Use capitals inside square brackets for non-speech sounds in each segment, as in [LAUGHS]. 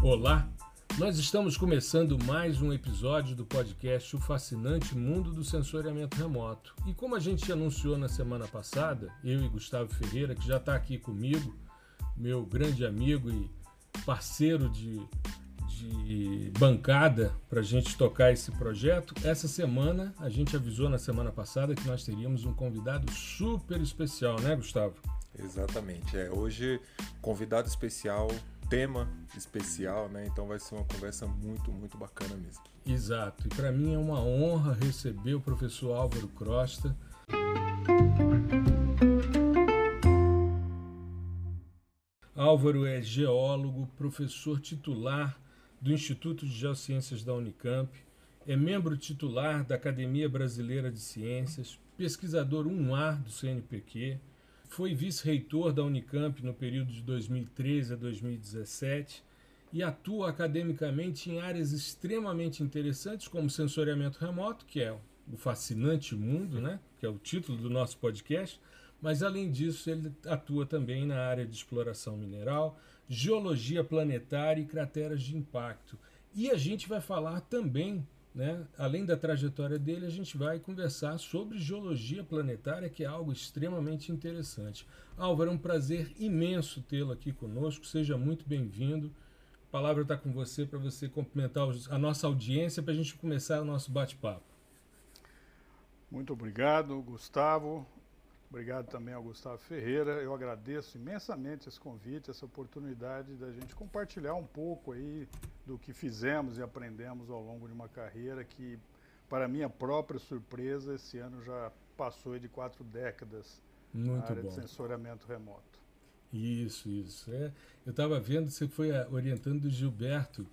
Olá, nós estamos começando mais um episódio do podcast O Fascinante Mundo do Sensoriamento Remoto. E como a gente anunciou na semana passada, eu e Gustavo Ferreira, que já está aqui comigo, meu grande amigo e parceiro de, de bancada para a gente tocar esse projeto, essa semana a gente avisou na semana passada que nós teríamos um convidado super especial, né, Gustavo? Exatamente. É, hoje, convidado especial, tema especial, né? Então vai ser uma conversa muito, muito bacana mesmo. Exato. E para mim é uma honra receber o professor Álvaro Crosta. Álvaro é geólogo, professor titular do Instituto de Geociências da Unicamp, é membro titular da Academia Brasileira de Ciências, pesquisador 1A do CNPq, foi vice-reitor da Unicamp no período de 2013 a 2017 e atua academicamente em áreas extremamente interessantes como sensoriamento remoto, que é o fascinante mundo, né? que é o título do nosso podcast, mas além disso ele atua também na área de exploração mineral, geologia planetária e crateras de impacto. E a gente vai falar também né? Além da trajetória dele, a gente vai conversar sobre geologia planetária, que é algo extremamente interessante. Álvaro, é um prazer imenso tê-lo aqui conosco. Seja muito bem-vindo. A palavra está com você para você cumprimentar a nossa audiência para a gente começar o nosso bate-papo. Muito obrigado, Gustavo. Obrigado também ao Gustavo Ferreira. Eu agradeço imensamente esse convite, essa oportunidade da gente compartilhar um pouco aí do que fizemos e aprendemos ao longo de uma carreira que, para minha própria surpresa, esse ano já passou de quatro décadas Muito na área bom. de sensoriamento remoto. Isso, isso. É, eu estava vendo, você foi orientando o Gilberto,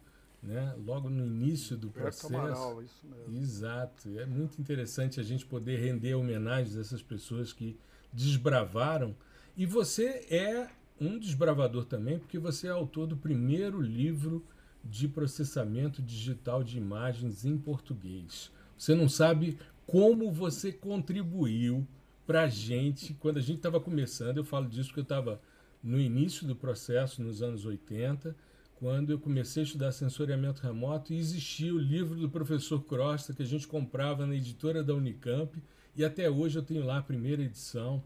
né? logo no início do processo. Amaral, isso mesmo. Exato. É muito interessante a gente poder render homenagens a essas pessoas que desbravaram. E você é um desbravador também, porque você é autor do primeiro livro de processamento digital de imagens em português. Você não sabe como você contribuiu para a gente. Quando a gente estava começando, eu falo disso porque eu estava no início do processo, nos anos 80, quando eu comecei a estudar sensoriamento remoto existia o livro do professor Crosta que a gente comprava na editora da Unicamp e até hoje eu tenho lá a primeira edição,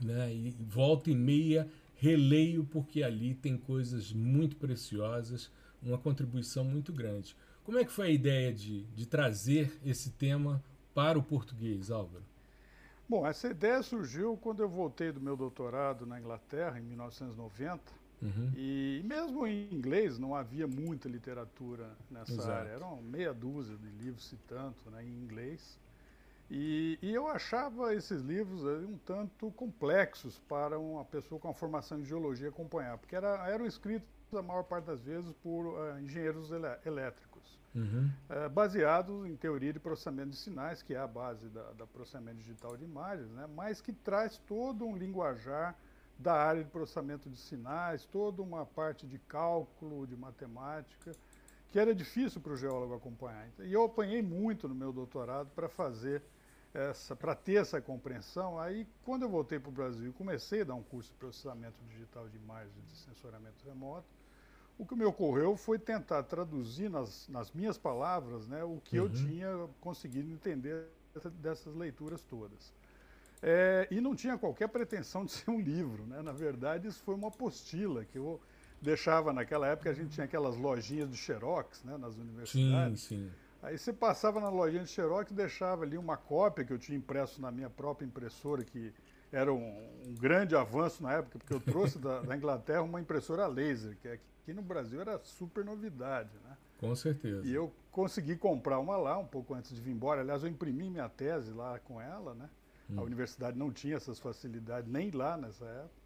né? E volta e meia releio porque ali tem coisas muito preciosas uma contribuição muito grande. Como é que foi a ideia de, de trazer esse tema para o português, Álvaro? Bom, essa ideia surgiu quando eu voltei do meu doutorado na Inglaterra, em 1990. Uhum. E mesmo em inglês não havia muita literatura nessa Exato. área. Eram meia dúzia de livros, se tanto, né, em inglês. E, e, eu achava esses livros um tanto complexos para uma pessoa com a formação em geologia acompanhar, porque era, eram escritos a maior parte das vezes por uh, engenheiros elétricos, uhum. uh, baseados em teoria de processamento de sinais, que é a base da, da, processamento digital de imagens, né, mas que traz todo um linguajar da área de processamento de sinais, toda uma parte de cálculo, de matemática, que era difícil para o geólogo acompanhar. E eu apanhei muito no meu doutorado para fazer essa, para ter essa compreensão. Aí, quando eu voltei para o Brasil e comecei a dar um curso de processamento digital de imagens de sensoramento remoto, o que me ocorreu foi tentar traduzir nas, nas minhas palavras né, o que uhum. eu tinha conseguido entender dessas leituras todas. É, e não tinha qualquer pretensão de [LAUGHS] ser um livro. Né? Na verdade, isso foi uma apostila que eu deixava naquela época. A gente tinha aquelas lojinhas de xerox né, nas universidades. Sim, sim. Aí você passava na lojinha de xerox e deixava ali uma cópia que eu tinha impresso na minha própria impressora, que era um, um grande avanço na época, porque eu trouxe da, da Inglaterra uma impressora laser, que aqui no Brasil era super novidade, né? Com certeza. E eu consegui comprar uma lá um pouco antes de vir embora. Aliás, eu imprimi minha tese lá com ela, né? Hum. A universidade não tinha essas facilidades nem lá nessa época.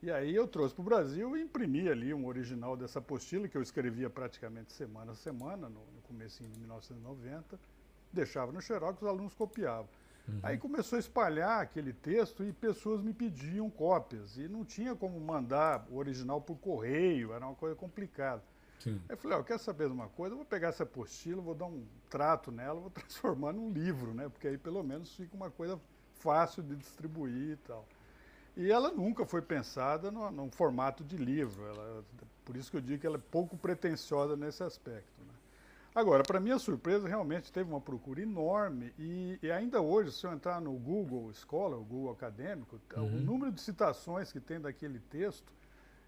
E aí eu trouxe para o Brasil e imprimi ali um original dessa apostila que eu escrevia praticamente semana a semana, no, no começo de 1990. Deixava no xerox, os alunos copiavam. Uhum. Aí começou a espalhar aquele texto e pessoas me pediam cópias. E não tinha como mandar o original por correio, era uma coisa complicada. Sim. Aí eu falei, ó, quer saber de uma coisa? Eu vou pegar essa apostila, vou dar um trato nela, vou [LAUGHS] transformar num livro, né? Porque aí pelo menos fica uma coisa fácil de distribuir e tal. E ela nunca foi pensada no, num formato de livro. Ela, por isso que eu digo que ela é pouco pretensiosa nesse aspecto. Né? Agora, para minha surpresa, realmente teve uma procura enorme e, e, ainda hoje, se eu entrar no Google Escola, o Google Acadêmico, uhum. o número de citações que tem daquele texto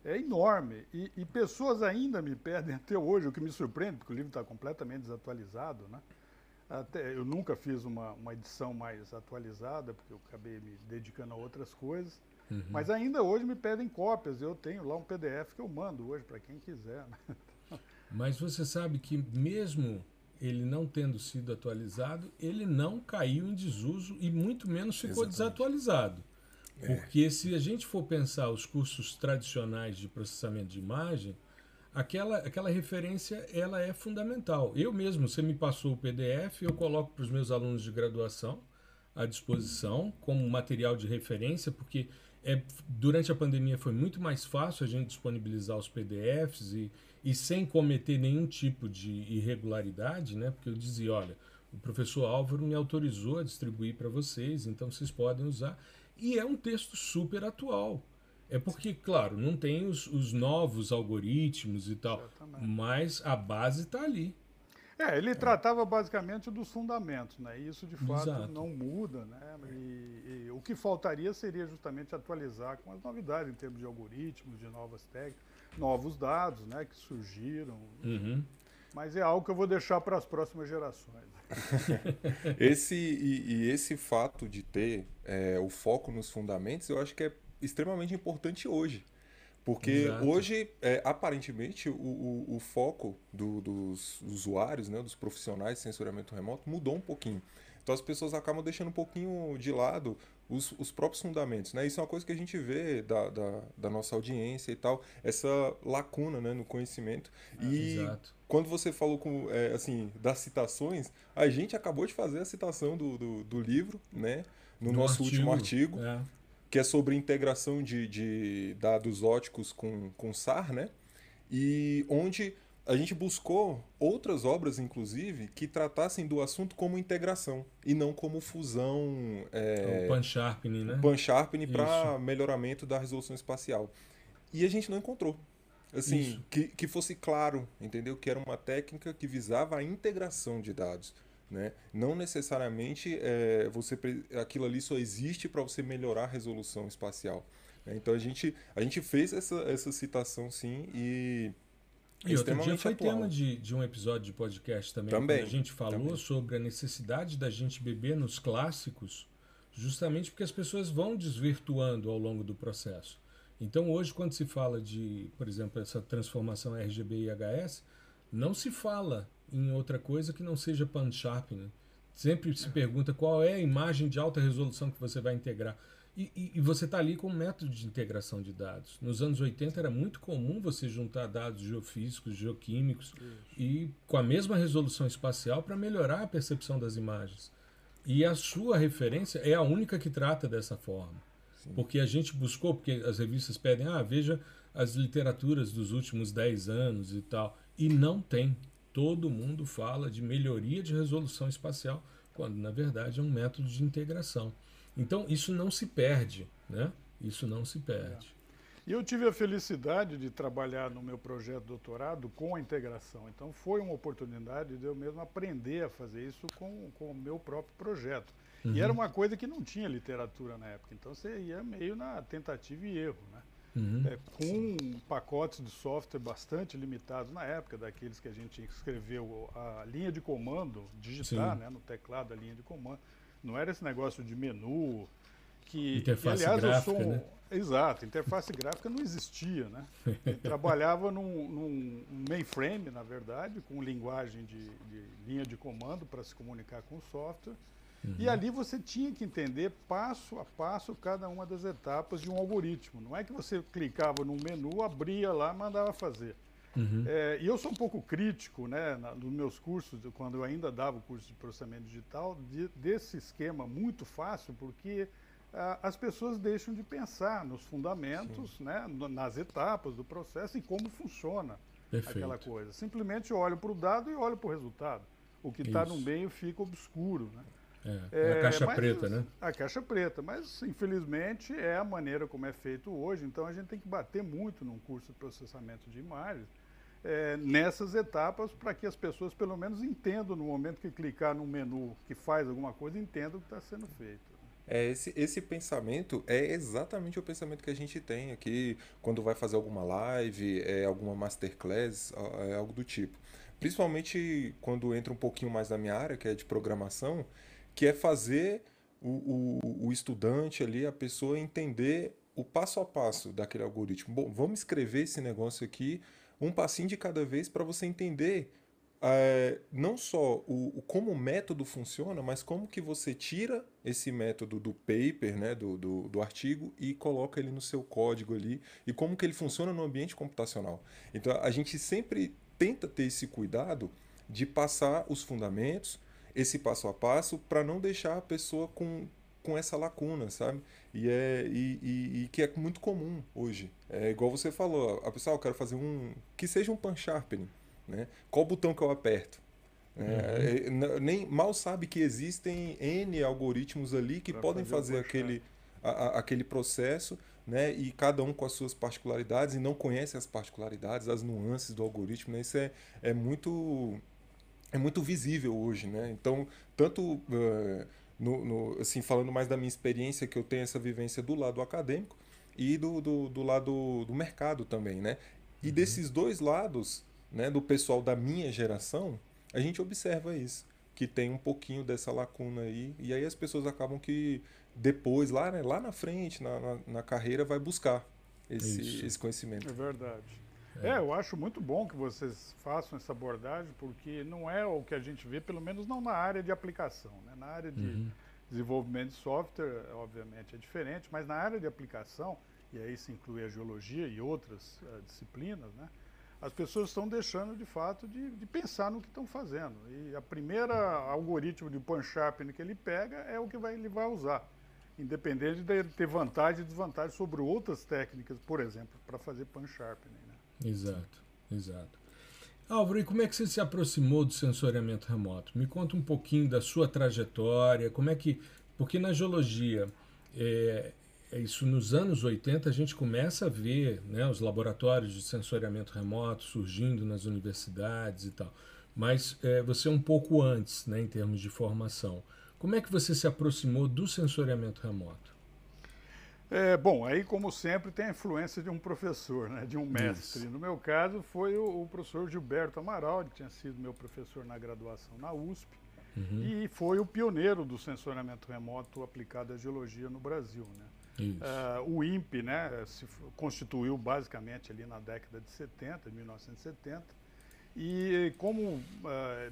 é enorme. E, e, pessoas ainda me pedem [LAUGHS] até hoje, o que me surpreende, porque o livro está completamente desatualizado, né? Até, eu nunca fiz uma, uma edição mais atualizada, porque eu acabei me dedicando a outras coisas. Uhum. Mas ainda hoje me pedem cópias. Eu tenho lá um PDF que eu mando hoje para quem quiser. Né? [LAUGHS] Mas você sabe que mesmo ele não tendo sido atualizado, ele não caiu em desuso e muito menos ficou Exatamente. desatualizado. É. Porque se a gente for pensar os cursos tradicionais de processamento de imagem, aquela, aquela referência ela é fundamental. Eu mesmo, você me passou o PDF, eu coloco para os meus alunos de graduação à disposição como material de referência, porque é, durante a pandemia foi muito mais fácil a gente disponibilizar os PDFs e, e sem cometer nenhum tipo de irregularidade, né? Porque eu dizia, olha, o professor Álvaro me autorizou a distribuir para vocês, então vocês podem usar. E é um texto super atual. É porque, claro, não tem os, os novos algoritmos e tal, Exatamente. mas a base está ali. É, ele é. tratava basicamente dos fundamentos, né? E isso de fato Exato. não muda, né? E, e, o que faltaria seria justamente atualizar com as novidades em termos de algoritmos, de novas técnicas, novos dados, né? Que surgiram. Uhum. Mas é algo que eu vou deixar para as próximas gerações. [LAUGHS] esse e, e, esse fato de ter é, o foco nos fundamentos, eu acho que é extremamente importante hoje. Porque Exato. hoje, é, aparentemente, o, o, o foco do, dos usuários, né, dos profissionais de sensoriamento remoto, mudou um pouquinho. Então as pessoas acabam deixando um pouquinho de lado os, os próprios fundamentos. Né? Isso é uma coisa que a gente vê da, da, da nossa audiência e tal, essa lacuna né, no conhecimento. Ah, e exato. quando você falou com, é, assim, das citações, a gente acabou de fazer a citação do, do, do livro, né? No, nosso artigo, último artigo. É que é sobre integração de, de dados óticos com, com SAR, né? E onde a gente buscou outras obras, inclusive, que tratassem do assunto como integração e não como fusão. É, o pan-sharpening, né? Pan-sharpening para melhoramento da resolução espacial. E a gente não encontrou. Assim, que, que fosse claro, entendeu? Que era uma técnica que visava a integração de dados. Né? Não necessariamente é, você aquilo ali só existe para você melhorar a resolução espacial. Né? Então a gente, a gente fez essa, essa citação sim e. E outro dia foi atual. tema de, de um episódio de podcast também, também a gente falou também. sobre a necessidade da gente beber nos clássicos, justamente porque as pessoas vão desvirtuando ao longo do processo. Então hoje, quando se fala de, por exemplo, essa transformação RGB e HS, não se fala em outra coisa que não seja pan sharpening. Né? Sempre se pergunta qual é a imagem de alta resolução que você vai integrar. E, e, e você está ali com um método de integração de dados. Nos anos 80 era muito comum você juntar dados geofísicos, geoquímicos Isso. e com a mesma resolução espacial para melhorar a percepção das imagens. E a sua referência é a única que trata dessa forma. Sim. Porque a gente buscou, porque as revistas pedem, ah, veja as literaturas dos últimos 10 anos e tal. E não tem todo mundo fala de melhoria de resolução espacial, quando na verdade é um método de integração. Então isso não se perde, né? Isso não se perde. E eu tive a felicidade de trabalhar no meu projeto de doutorado com a integração. Então foi uma oportunidade de eu mesmo aprender a fazer isso com, com o meu próprio projeto. Uhum. E era uma coisa que não tinha literatura na época. Então você ia meio na tentativa e erro, né? Uhum. É, com pacotes de software bastante limitados na época, daqueles que a gente escreveu a linha de comando, digitar né, no teclado a linha de comando. Não era esse negócio de menu, que, interface aliás, gráfica, eu sou. Né? Exato, interface gráfica não existia, né? Eu trabalhava num, num, mainframe, na verdade, com linguagem de, de linha de comando para se comunicar com o software. Uhum. E ali você tinha que entender passo a passo cada uma das etapas de um algoritmo. Não é que você clicava no menu, abria lá, mandava fazer. Uhum. É, e eu sou um pouco crítico, né, na, nos meus cursos, quando eu ainda dava o curso de processamento digital, de, desse esquema muito fácil, porque ah, as pessoas deixam de pensar nos fundamentos, né, nas etapas do processo e como funciona Perfeito. aquela coisa. Simplesmente olho para o dado e olho para o resultado. O que está no meio fica obscuro. Né? É, é a caixa preta, né? A caixa preta, mas infelizmente é a maneira como é feito hoje, então a gente tem que bater muito num curso de processamento de imagens é, nessas etapas para que as pessoas pelo menos entendam no momento que clicar no menu que faz alguma coisa, entendam o que está sendo feito. É, esse, esse pensamento é exatamente o pensamento que a gente tem aqui quando vai fazer alguma live, é, alguma masterclass, é, algo do tipo. Principalmente quando entra um pouquinho mais na minha área, que é de programação, que é fazer o, o, o estudante ali, a pessoa entender o passo a passo daquele algoritmo. Bom, vamos escrever esse negócio aqui um passinho de cada vez para você entender é, não só o, o, como o método funciona, mas como que você tira esse método do paper, né, do, do, do, artigo, e coloca ele no seu código ali, e como que ele funciona no ambiente computacional. Então a gente sempre tenta ter esse cuidado de passar os fundamentos, esse passo a passo, para não deixar a pessoa com, com essa lacuna, sabe? E, é, e, e, e, que é muito comum hoje. É igual você falou, a pessoa, ah, eu quero fazer um. que seja um pan sharpening. Né? Qual botão que eu aperto? É, uhum. É, nem mal sabe que existem N algoritmos ali que pra podem fazer, fazer aquele, a, a, aquele processo, né? E cada um com as suas particularidades e não conhece as particularidades, as nuances do algoritmo. Né? Isso é, é muito é muito visível hoje, né? Então, tanto uh, no, no, assim, falando mais da minha experiência, que eu tenho essa vivência do lado acadêmico e do, do, do lado do mercado também, né? E uhum. desses dois lados, né, do pessoal da minha geração, a gente observa isso, que tem um pouquinho dessa lacuna aí, e aí as pessoas acabam que depois, lá, né, lá na frente, na, na, na carreira, vai buscar esse, esse conhecimento. É verdade. É. eu acho muito bom que vocês façam essa abordagem, porque não é o que a gente vê, pelo menos não na área de aplicação. Né? Na área de uhum. desenvolvimento de software, obviamente, é diferente, mas na área de aplicação, e aí se inclui a geologia e outras uh, disciplinas, né? as pessoas estão deixando de fato de, de pensar no que estão fazendo. E a primeira algoritmo de pan-sharpening que ele pega é o que vai, ele vai usar, independente de ter vantagem e desvantagem sobre outras técnicas, por exemplo, para fazer pan-sharpening. Né? Exato, exato. Álvaro, e como é que você se aproximou do sensoriamento remoto? Me conta um pouquinho da sua trajetória, como é que... Porque na geologia, é, é isso nos anos 80 a gente começa a ver né, os laboratórios de sensoriamento remoto surgindo nas universidades e tal. Mas é, você é um pouco antes né, em termos de formação. Como é que você se aproximou do sensoriamento remoto? É, bom, aí como sempre tem a influência de um professor, né, de um mestre. Isso. No meu caso foi o, o, professor Gilberto Amaral, que tinha sido meu professor na graduação na USP uhum. e foi o pioneiro do sensoriamento remoto aplicado à geologia no Brasil. Né? Uh, o INPE né, se constituiu basicamente ali na década de 70, 1970, e como uh,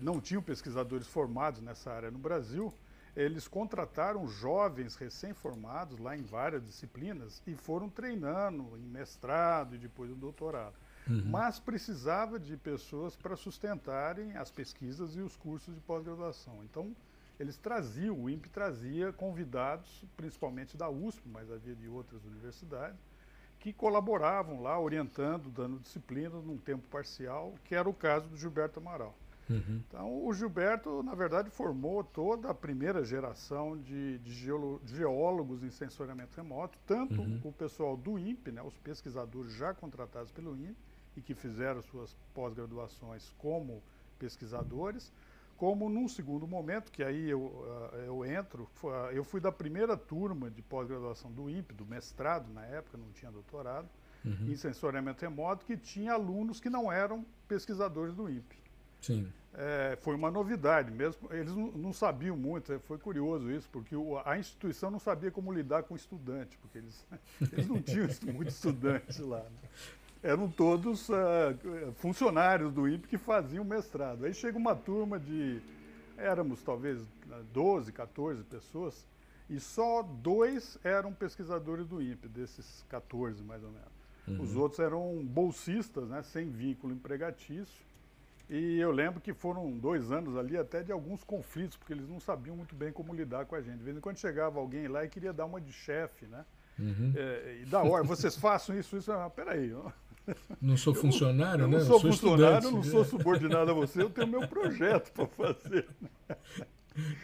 não tinham pesquisadores formados nessa área no Brasil, eles contrataram jovens recém-formados lá em várias disciplinas e foram treinando em mestrado e depois no doutorado. Uhum. Mas precisava de pessoas para sustentarem as pesquisas e os cursos de pós-graduação. Então, eles traziam, o INPE trazia convidados, principalmente da USP, mas havia de outras universidades, que colaboravam lá, orientando, dando disciplina num tempo parcial, que era o caso do Gilberto Amaral. Uhum. Então, o Gilberto, na verdade, formou toda a primeira geração de, de geólogos em sensoriamento remoto, tanto uhum. o pessoal do INPE, né, os pesquisadores já contratados pelo INPE e que fizeram suas pós-graduações como pesquisadores, como num segundo momento, que aí eu, uh, eu entro, uh, eu fui da primeira turma de pós-graduação do INPE, do mestrado na época, não tinha doutorado, uhum. em sensoriamento remoto, que tinha alunos que não eram pesquisadores do INPE. Sim. É, foi uma novidade mesmo, eles não, não, sabiam muito, é, foi curioso isso, porque o, a instituição não sabia como lidar com estudante, porque eles, [LAUGHS] eles não tinham [LAUGHS] muitos estudantes lá. Né? eram todos uh, funcionários do INPE que faziam mestrado. Aí chega uma turma de, éramos talvez 12, 14 pessoas, e só dois eram pesquisadores do INPE, desses 14 mais ou menos. Uhum. Os outros eram bolsistas, né, sem vínculo empregatício. E eu lembro que foram dois anos ali até de alguns conflitos, porque eles não sabiam muito bem como lidar com a gente. De vez em quando chegava alguém lá e queria dar uma de chefe, né? Uhum. É, e da hora, vocês façam isso, isso. Ah, peraí, não sou [LAUGHS] funcionário, eu, né? Eu não sou, sou funcionário, não sou subordinado a você, eu tenho meu projeto para fazer. [LAUGHS]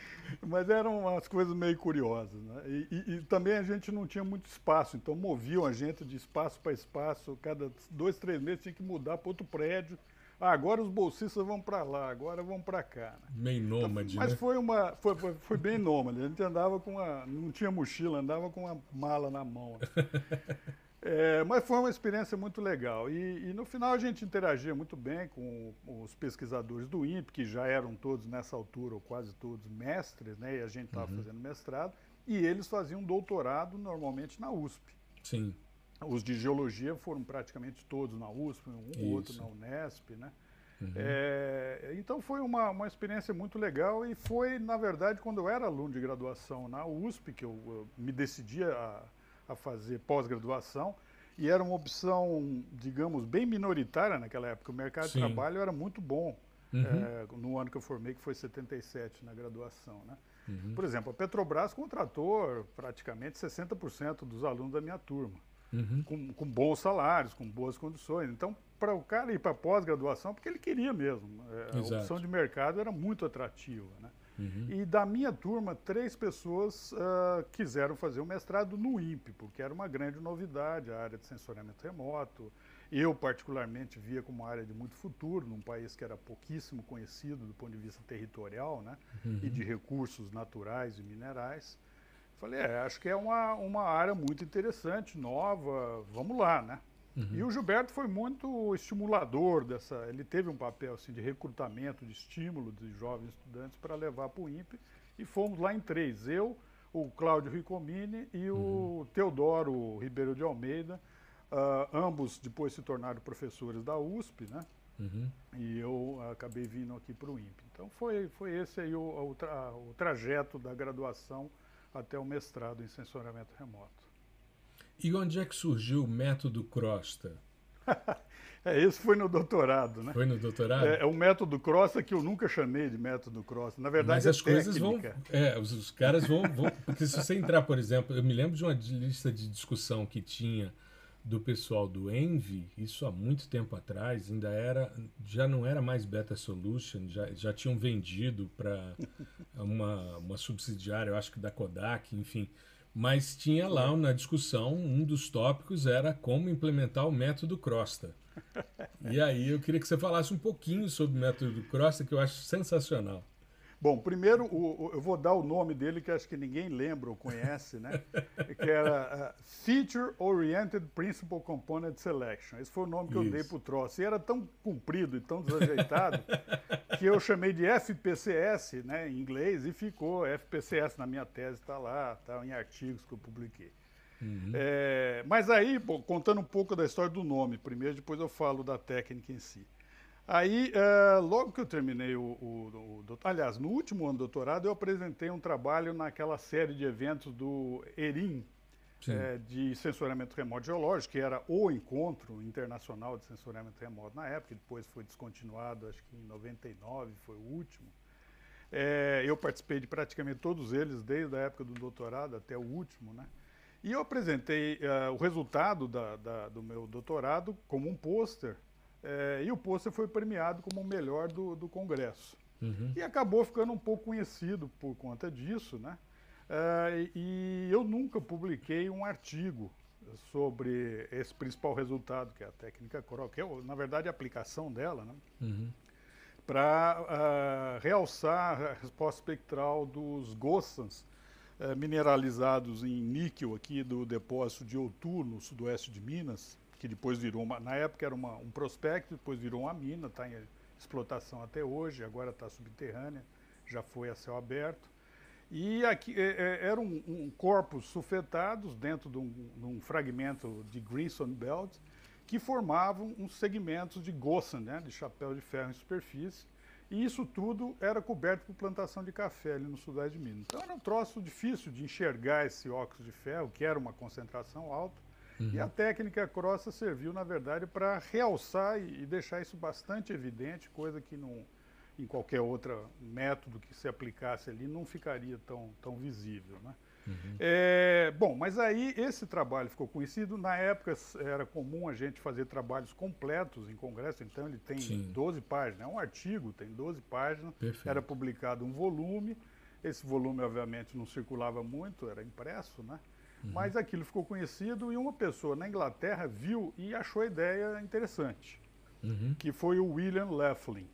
Mas eram umas coisas meio curiosas. Né? E, e, e, também a gente não tinha muito espaço, então moviam a gente de espaço para espaço. Cada dois, três meses tinha que mudar para outro prédio. Ah, agora os bolsistas vão para lá, agora vão para cá. Né? Bem nômade, então, Mas né? foi, uma, foi, foi, foi, bem nômade. A gente andava com uma. Não tinha mochila, andava com uma mala na mão. Né? [LAUGHS] É, mas foi uma experiência muito legal. E, e, no final a gente interagia muito bem com os pesquisadores do INPE, que já eram todos nessa altura, ou quase todos, mestres, né? E a gente estava uhum. fazendo mestrado. E eles faziam doutorado normalmente na USP. Sim. Os de geologia foram praticamente todos na USP, um ou outro na Unesp, né? Uhum. É, então foi uma, uma experiência muito legal e foi, na verdade, quando eu era aluno de graduação na USP, que eu, eu me decidia a a fazer pós-graduação e era uma opção, digamos, bem minoritária naquela época. O mercado Sim. de trabalho era muito bom uhum. é, no ano que eu formei, que foi 77 na graduação. Né? Uhum. Por exemplo, a Petrobras contratou praticamente 60% dos alunos da minha turma, uhum. com, com bons salários, com boas condições. Então, para o cara ir para pós-graduação, porque ele queria mesmo. É, a opção de mercado era muito atrativa. Né? Uhum. E da minha turma, três pessoas uh, quiseram fazer o mestrado no INPE, porque era uma grande novidade, a área de sensoriamento remoto. Eu, particularmente, via como uma área de muito futuro, num país que era pouquíssimo conhecido do ponto de vista territorial né, uhum. e de recursos naturais e minerais. Falei, é, acho que é uma, uma área muito interessante, nova, vamos lá, né? Uhum. E o Gilberto foi muito estimulador dessa. Ele teve um papel assim, de recrutamento, de estímulo de jovens estudantes para levar para o INPE. E fomos lá em três: eu, o Cláudio Ricomini e o uhum. Teodoro Ribeiro de Almeida. Uh, ambos depois se tornaram professores da USP, né? Uhum. E eu acabei vindo aqui para o INPE. Então foi, foi esse aí o, o, tra, o trajeto da graduação até o mestrado em sensoriamento remoto. E onde é que surgiu o método Crosta? [LAUGHS] é, isso foi no doutorado, né? Foi no doutorado? É, é um método Crosta que eu nunca chamei de método Crosta. Na verdade, Mas as é coisas vão. É, os, os caras vão, vão. Porque se você entrar, por exemplo, eu me lembro de uma lista de discussão que tinha do pessoal do Envy, isso há muito tempo atrás, ainda era, já não era mais Beta Solution, já, já tinham vendido para [LAUGHS] uma, uma subsidiária, eu acho que da Kodak, enfim. Mas tinha lá na discussão, um dos tópicos era como implementar o método Crosta. [LAUGHS] E aí eu queria que você falasse um pouquinho sobre o método Crosta, que eu acho sensacional. Bom, primeiro o, o, eu vou dar o nome dele que acho que ninguém lembra ou conhece, né? [LAUGHS] que era uh, Feature Oriented Principal Component Selection. Esse foi o nome que Isso. eu dei para o troço. E era tão comprido e tão desajeitado [LAUGHS] que eu chamei de FPCS, né, em inglês, e ficou FPCS na minha tese, está lá, está em artigos que eu publiquei. Uhum. É, mas aí, bom, contando um pouco da história do nome primeiro, depois eu falo da técnica em si. Aí, uh, logo que eu terminei o, o, o, Aliás, no último ano do doutorado, eu apresentei um trabalho naquela série de eventos do ERIM, é, de sensoriamento remoto geológico, que era o encontro internacional de sensoriamento remoto na época, depois foi descontinuado, acho que em 99 foi o último. É, eu participei de praticamente todos eles, desde a época do doutorado até o último, né? E eu apresentei uh, o resultado da, da, do meu doutorado como um pôster é, e o pôster foi premiado como o melhor do, do Congresso. Uhum. E acabou ficando um pouco conhecido por conta disso, né? É, e eu nunca publiquei um artigo sobre esse principal resultado, que é a técnica coral, que é, na verdade, a aplicação dela, né? Uhum. Para uh, ah, realçar a resposta espectral dos gossans uh, mineralizados em níquel aqui do depósito de Outu, no sudoeste de Minas, que depois virou uma, na época era uma, um prospecto, depois virou uma mina, está em explotação até hoje, agora está subterrânea, já foi a céu aberto. E aqui é, é, eram um, um corpos sulfetados dentro de um, de um, fragmento de Greenstone Belt que formavam uns segmentos de Gossan, né, de chapéu de ferro em superfície. E isso tudo era coberto por plantação de café ali no sudeste de Minas. Então era um troço difícil de enxergar esse óxido de ferro, que era uma concentração alta, Uhum. E a técnica crossa serviu, na verdade, para realçar e, e, deixar isso bastante evidente, coisa que não, em qualquer outro método que se aplicasse ali não ficaria tão, tão visível. Né? Uhum. É, bom, mas aí esse trabalho ficou conhecido. Na época era comum a gente fazer trabalhos completos em congresso, então ele tem Sim. 12 páginas. É um artigo, tem 12 páginas. Perfeito. Era publicado um volume. Esse volume, obviamente, não circulava muito, era impresso, né? Uhum. Mas aquilo ficou conhecido e uma pessoa na Inglaterra viu e achou a ideia interessante, uhum. que foi o William Laughlin.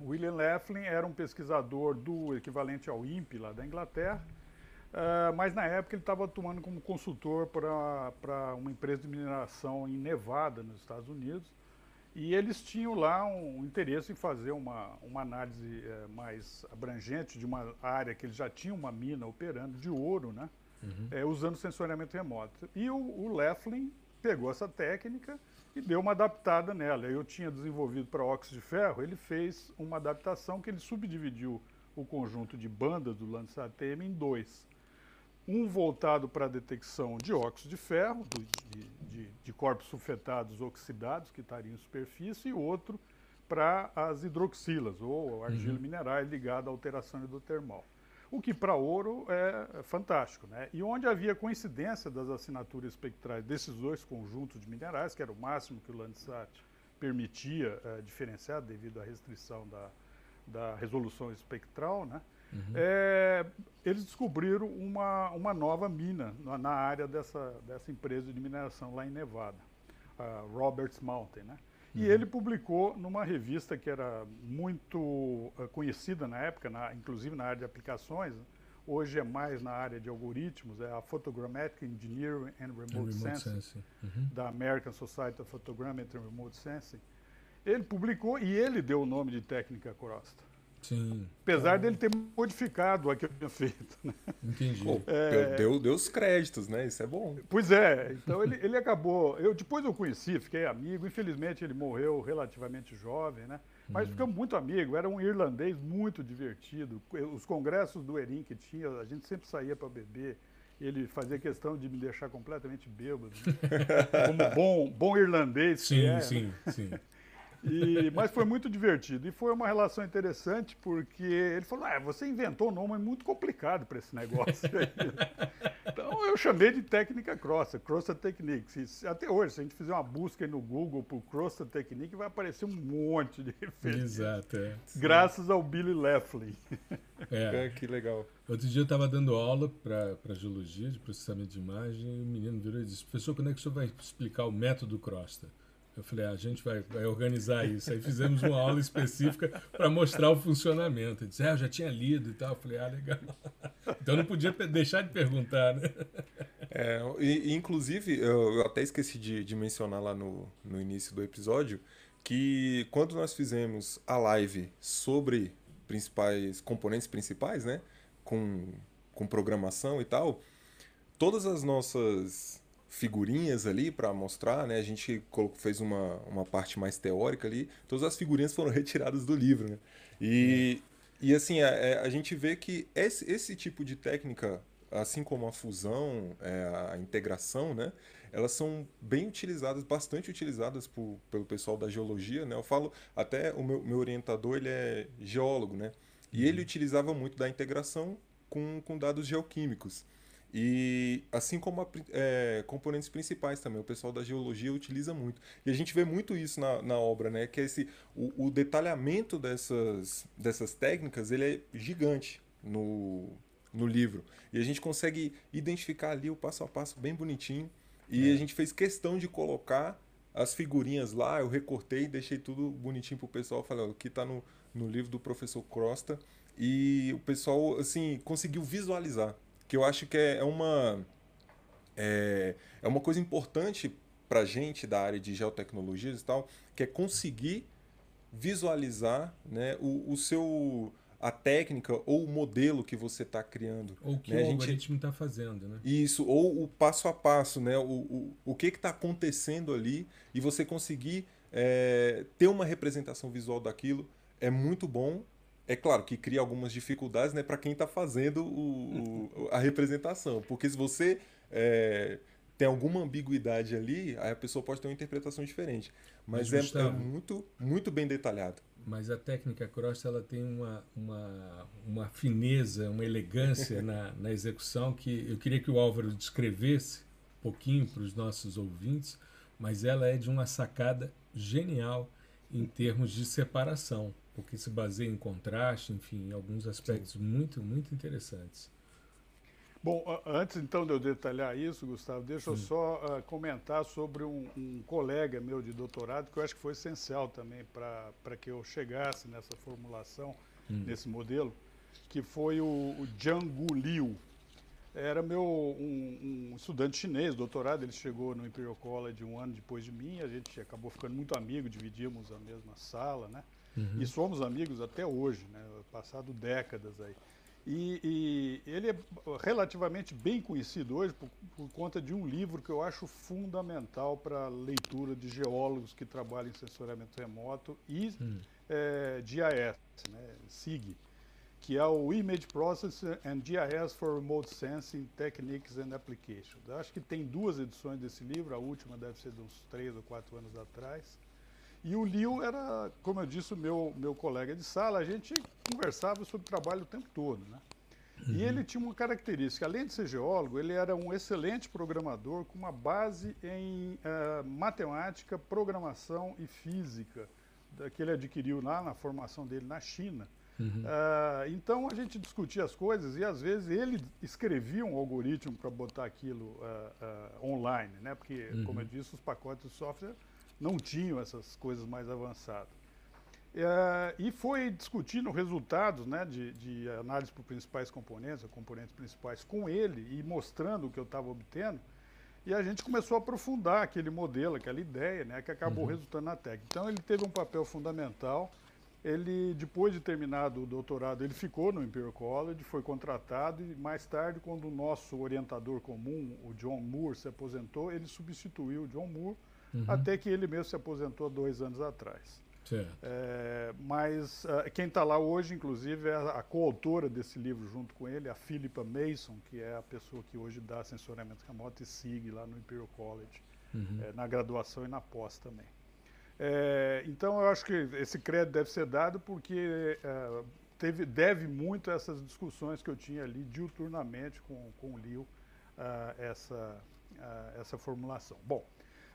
William Laughlin era um pesquisador do equivalente ao INPE lá da Inglaterra, uh, mas na época ele estava atuando como consultor para uma empresa de mineração em Nevada, nos Estados Unidos, e eles tinham lá um interesse em fazer uma, uma análise é, mais abrangente de uma área que eles já tinham uma mina operando de ouro, né? Uhum. É, usando sensoriamento remoto. E o, o Leflin pegou essa técnica e deu uma adaptada nela. Eu tinha desenvolvido para óxido de ferro, ele fez uma adaptação que ele subdividiu o conjunto de bandas do Landsat TM em dois um voltado para a detecção de óxido de ferro, de, de, de, corpos sulfetados oxidados que estariam em superfície, e outro para as hidroxilas, ou argila uhum. minerais ligada à alteração hidrotermal. O que para ouro é fantástico. Né? E onde havia coincidência das assinaturas espectrais desses dois conjuntos de minerais, que era o máximo que o Landsat permitia é, diferenciar devido à restrição da, da resolução espectral, né? Uhum. É, eles descobriram uma, uma nova mina na, na, área dessa, dessa empresa de mineração lá em Nevada, a Roberts Mountain. Né? E uhum. ele publicou numa revista que era muito uh, conhecida na época, na, inclusive na área de aplicações, hoje é mais na área de algoritmos, é a Photogrammetric Engineering and Remote, remote Sensing, Sensing. Uhum. da American Society of Photogrammetry and Remote Sensing. Ele publicou e ele deu o nome de técnica Crosta. Sim. Apesar dele ter modificado o que eu tinha feito. Né? Entendi. Pô, é... deu, deu os créditos, né? Isso é bom. Pois é. Então ele, ele acabou. Eu, depois eu conheci, fiquei amigo. Infelizmente ele morreu relativamente jovem, né? Mas uhum. ficamos muito amigos. Era um irlandês muito divertido. Os congressos do Erin que tinha, a gente sempre saía para beber. Ele fazia questão de me deixar completamente bêbado. Né? [LAUGHS] Como bom, bom irlandês. Sim, é, sim, né? sim. E, mas foi muito divertido. E foi uma relação interessante porque ele falou: ah, você inventou um nome muito complicado para esse negócio [LAUGHS] então eu chamei de técnica Crossa, Crossa Technique. Até hoje, se a gente fizer uma busca no Google por Crossa Technique, vai aparecer um monte de referências. Exato, é. Graças ao Billy Leffley. É. é. que legal. Outro dia eu estava dando aula para geologia, de processamento de imagem, e o menino virou e disse: professor, quando é que o senhor vai explicar o método Crosta? Eu falei, ah, a gente vai, vai organizar isso. Aí fizemos uma aula específica para mostrar o funcionamento. Ele disse, ah, eu já tinha lido e tal. Eu falei, ah, legal. Então não podia deixar de perguntar, né? É, e, inclusive, eu até esqueci de, de mencionar lá no, no início do episódio que quando nós fizemos a live sobre principais componentes principais, né, com, com programação e tal, todas as nossas figurinhas ali para mostrar, né? A gente fez uma, uma parte mais teórica ali. Todas as figurinhas foram [LAUGHS] retiradas do livro, né? E, é. e assim, a, é, a, gente vê que esse, esse tipo de técnica, assim como a fusão, é, a integração, né? Elas são bem utilizadas, bastante utilizadas por, pelo pessoal da geologia, né? Eu falo, até o meu, meu orientador, ele é geólogo, né? E ele uhum. utilizava muito da integração com, com dados geoquímicos. E assim como a, é, componentes principais também, o pessoal da geologia utiliza muito. E a gente vê muito isso na, na obra, né? Que é esse, o, o, detalhamento dessas, dessas técnicas ele é gigante no, no livro. E a gente consegue identificar ali o passo a passo bem bonitinho. E é. a gente fez questão de colocar as figurinhas lá, eu recortei, deixei tudo bonitinho pro pessoal. Falei, ó, aqui tá no, no livro do professor Crosta. E o pessoal, assim, conseguiu visualizar que eu acho que é, é uma é, é uma coisa importante para a gente da área de geotecnologias e tal, que é conseguir visualizar né, o, o seu a técnica ou o modelo que você está criando. Ou que né? o algoritmo está fazendo, né? Isso, ou o passo a passo, né? O, o, o que está acontecendo ali e você conseguir é, ter uma representação visual daquilo é muito bom é claro que cria algumas dificuldades né, para quem está fazendo o, o, a representação. Porque se você é, tem alguma ambiguidade ali, aí a pessoa pode ter uma interpretação diferente. Mas, Mas é, é, muito, muito bem detalhado. Mas a técnica cross ela tem uma, uma, uma fineza, uma elegância na, na execução que eu queria que o Álvaro descrevesse um pouquinho para os nossos ouvintes, mas ela é de uma sacada genial em termos de separação porque se baseia em contraste, enfim, em alguns aspectos Sim. muito, muito interessantes. Bom, antes então de eu detalhar isso, Gustavo, deixa Sim. eu só uh, comentar sobre um, um, colega meu de doutorado que eu acho que foi essencial também para que eu chegasse nessa formulação, hum. nesse modelo, que foi o, o Jiang Liu. Era meu um, um, estudante chinês, doutorado, ele chegou no Imperial College um ano depois de mim, a gente acabou ficando muito amigo, dividimos a mesma sala, né? Uhum. E somos amigos até hoje, né? Passado décadas aí. E, e, ele é relativamente bem conhecido hoje por, por, conta de um livro que eu acho fundamental para a leitura de geólogos que trabalham em sensoriamento remoto e hum. é, GIS, né, SIG que é o Image Processing and GIS for Remote Sensing Techniques and Applications. Eu acho que tem duas edições desse livro, a última deve ser de uns três ou quatro anos atrás. E o Leo era, como eu disse, o meu, meu colega de sala, a gente conversava sobre trabalho o tempo todo, né? Uhum. E ele tinha uma característica, além de ser geólogo, ele era um excelente programador com uma base em uh, matemática, programação e física, que ele adquiriu lá na formação dele na China. Uhum. Uh, então a gente discutia as coisas e às vezes ele escrevia um algoritmo para botar aquilo uh, uh, online, né? Porque, uhum. como eu disse, os pacotes de software não tinham essas coisas mais avançadas. e foi discutindo resultados né, de, de análise por principais componentes, componentes principais, com ele e mostrando o que eu estava obtendo. E a gente começou a aprofundar aquele modelo, aquela ideia, né, que acabou uhum. resultando na técnica. Então ele teve um papel fundamental ele, depois de terminado o doutorado, ele ficou no Imperial College, foi contratado e mais tarde, quando o nosso orientador comum, o John Moore, se aposentou, ele substituiu o John Moore, uhum. até que ele mesmo se aposentou dois anos atrás. É, mas uh, quem está lá hoje, inclusive, é a, a coautora desse livro junto com ele, a Philippa Mason, que é a pessoa que hoje dá sensoriamento remoto e SIG lá no Imperial College, uhum. é, na graduação e na pós também. É, então, eu acho que esse crédito deve ser dado porque é, teve, deve muito a essas discussões que eu tinha ali diuturnamente com, com o Lio, uh, essa, uh, essa formulação. Bom,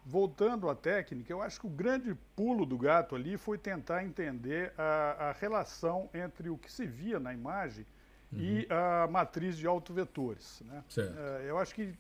voltando à técnica, eu acho que o grande pulo do gato ali foi tentar entender a, a relação entre o que se via na imagem uhum. e a matriz de autovetores. Né? Uh, eu acho que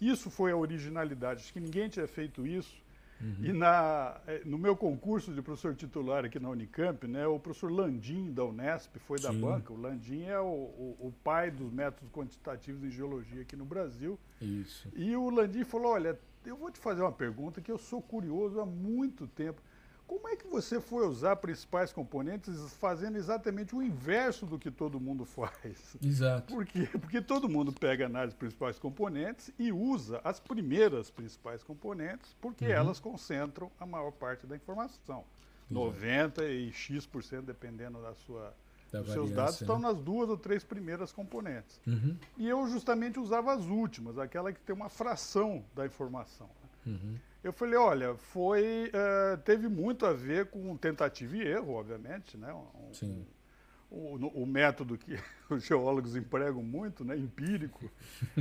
isso foi a originalidade, acho que ninguém tinha feito isso Uhum. E na, é, no meu concurso de professor titular aqui na Unicamp, né, o professor Landim, da Unesp, foi da Sim. banca. O Landim é o, o, o, pai dos métodos quantitativos em geologia aqui no Brasil. Isso. E o Landim falou: olha, eu vou te fazer uma pergunta que eu sou curioso há muito tempo. Como é que você foi usar principais componentes fazendo exatamente o inverso do que todo mundo faz? Exato. Por quê? Porque todo mundo pega análise de principais componentes e usa as primeiras principais componentes, porque uhum. elas concentram a maior parte da informação. Exato. 90 e X% dependendo da sua da os seus dados estão né? nas duas ou três primeiras componentes. Uhum. E eu justamente usava as últimas, aquela que tem uma fração da informação. Uhum. Eu falei, olha, foi, uh, teve muito a ver com tentativa e erro, obviamente, né? Um, Sim. O, o, método que [LAUGHS] os geólogos empregam muito, né, empírico,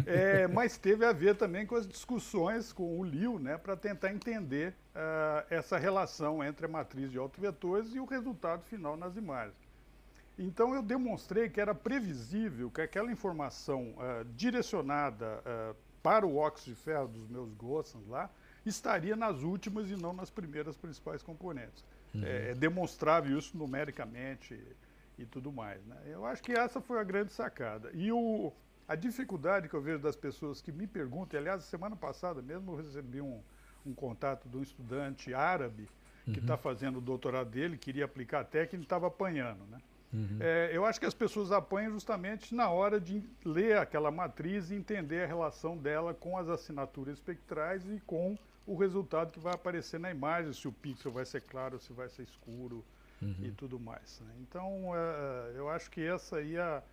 é, [LAUGHS] mas teve a ver também com as discussões com o Liu, né, para tentar entender uh, essa relação entre a matriz de autovetores e o resultado final nas imagens. Então eu demonstrei que era previsível que aquela informação uh, direcionada uh, para o óxido de ferro dos meus Gossans lá, estaria nas últimas e não nas primeiras principais componentes. Uhum. É, é, demonstrável isso numericamente e, e tudo mais. Né? Eu acho que essa foi a grande sacada. E o, a dificuldade que eu vejo das pessoas que me perguntam, aliás, semana passada mesmo eu recebi um, um contato de um estudante árabe que está uhum. fazendo o doutorado dele, queria aplicar a técnica e estava apanhando. Né? Uhum. É, eu acho que as pessoas apanham justamente na hora de ler aquela matriz e entender a relação dela com as assinaturas espectrais e com o resultado que vai aparecer na imagem, se o pixel vai ser claro, se vai ser escuro uhum. e tudo mais. Né? Então, é, eu acho que essa aí é,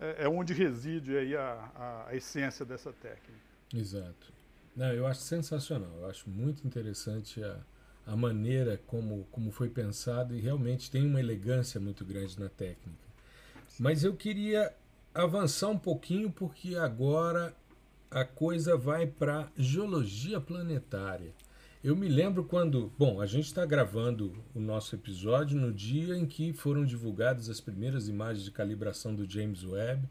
é, é onde reside aí a, a, a, essência dessa técnica. Exato. Não, eu acho sensacional, eu acho muito interessante a, a maneira como, como foi pensado e realmente tem uma elegância muito grande na técnica. Mas eu queria avançar um pouquinho porque agora a coisa vai para geologia planetária. Eu me lembro quando. Bom, a gente está gravando o nosso episódio no dia em que foram divulgadas as primeiras imagens de calibração do James Webb.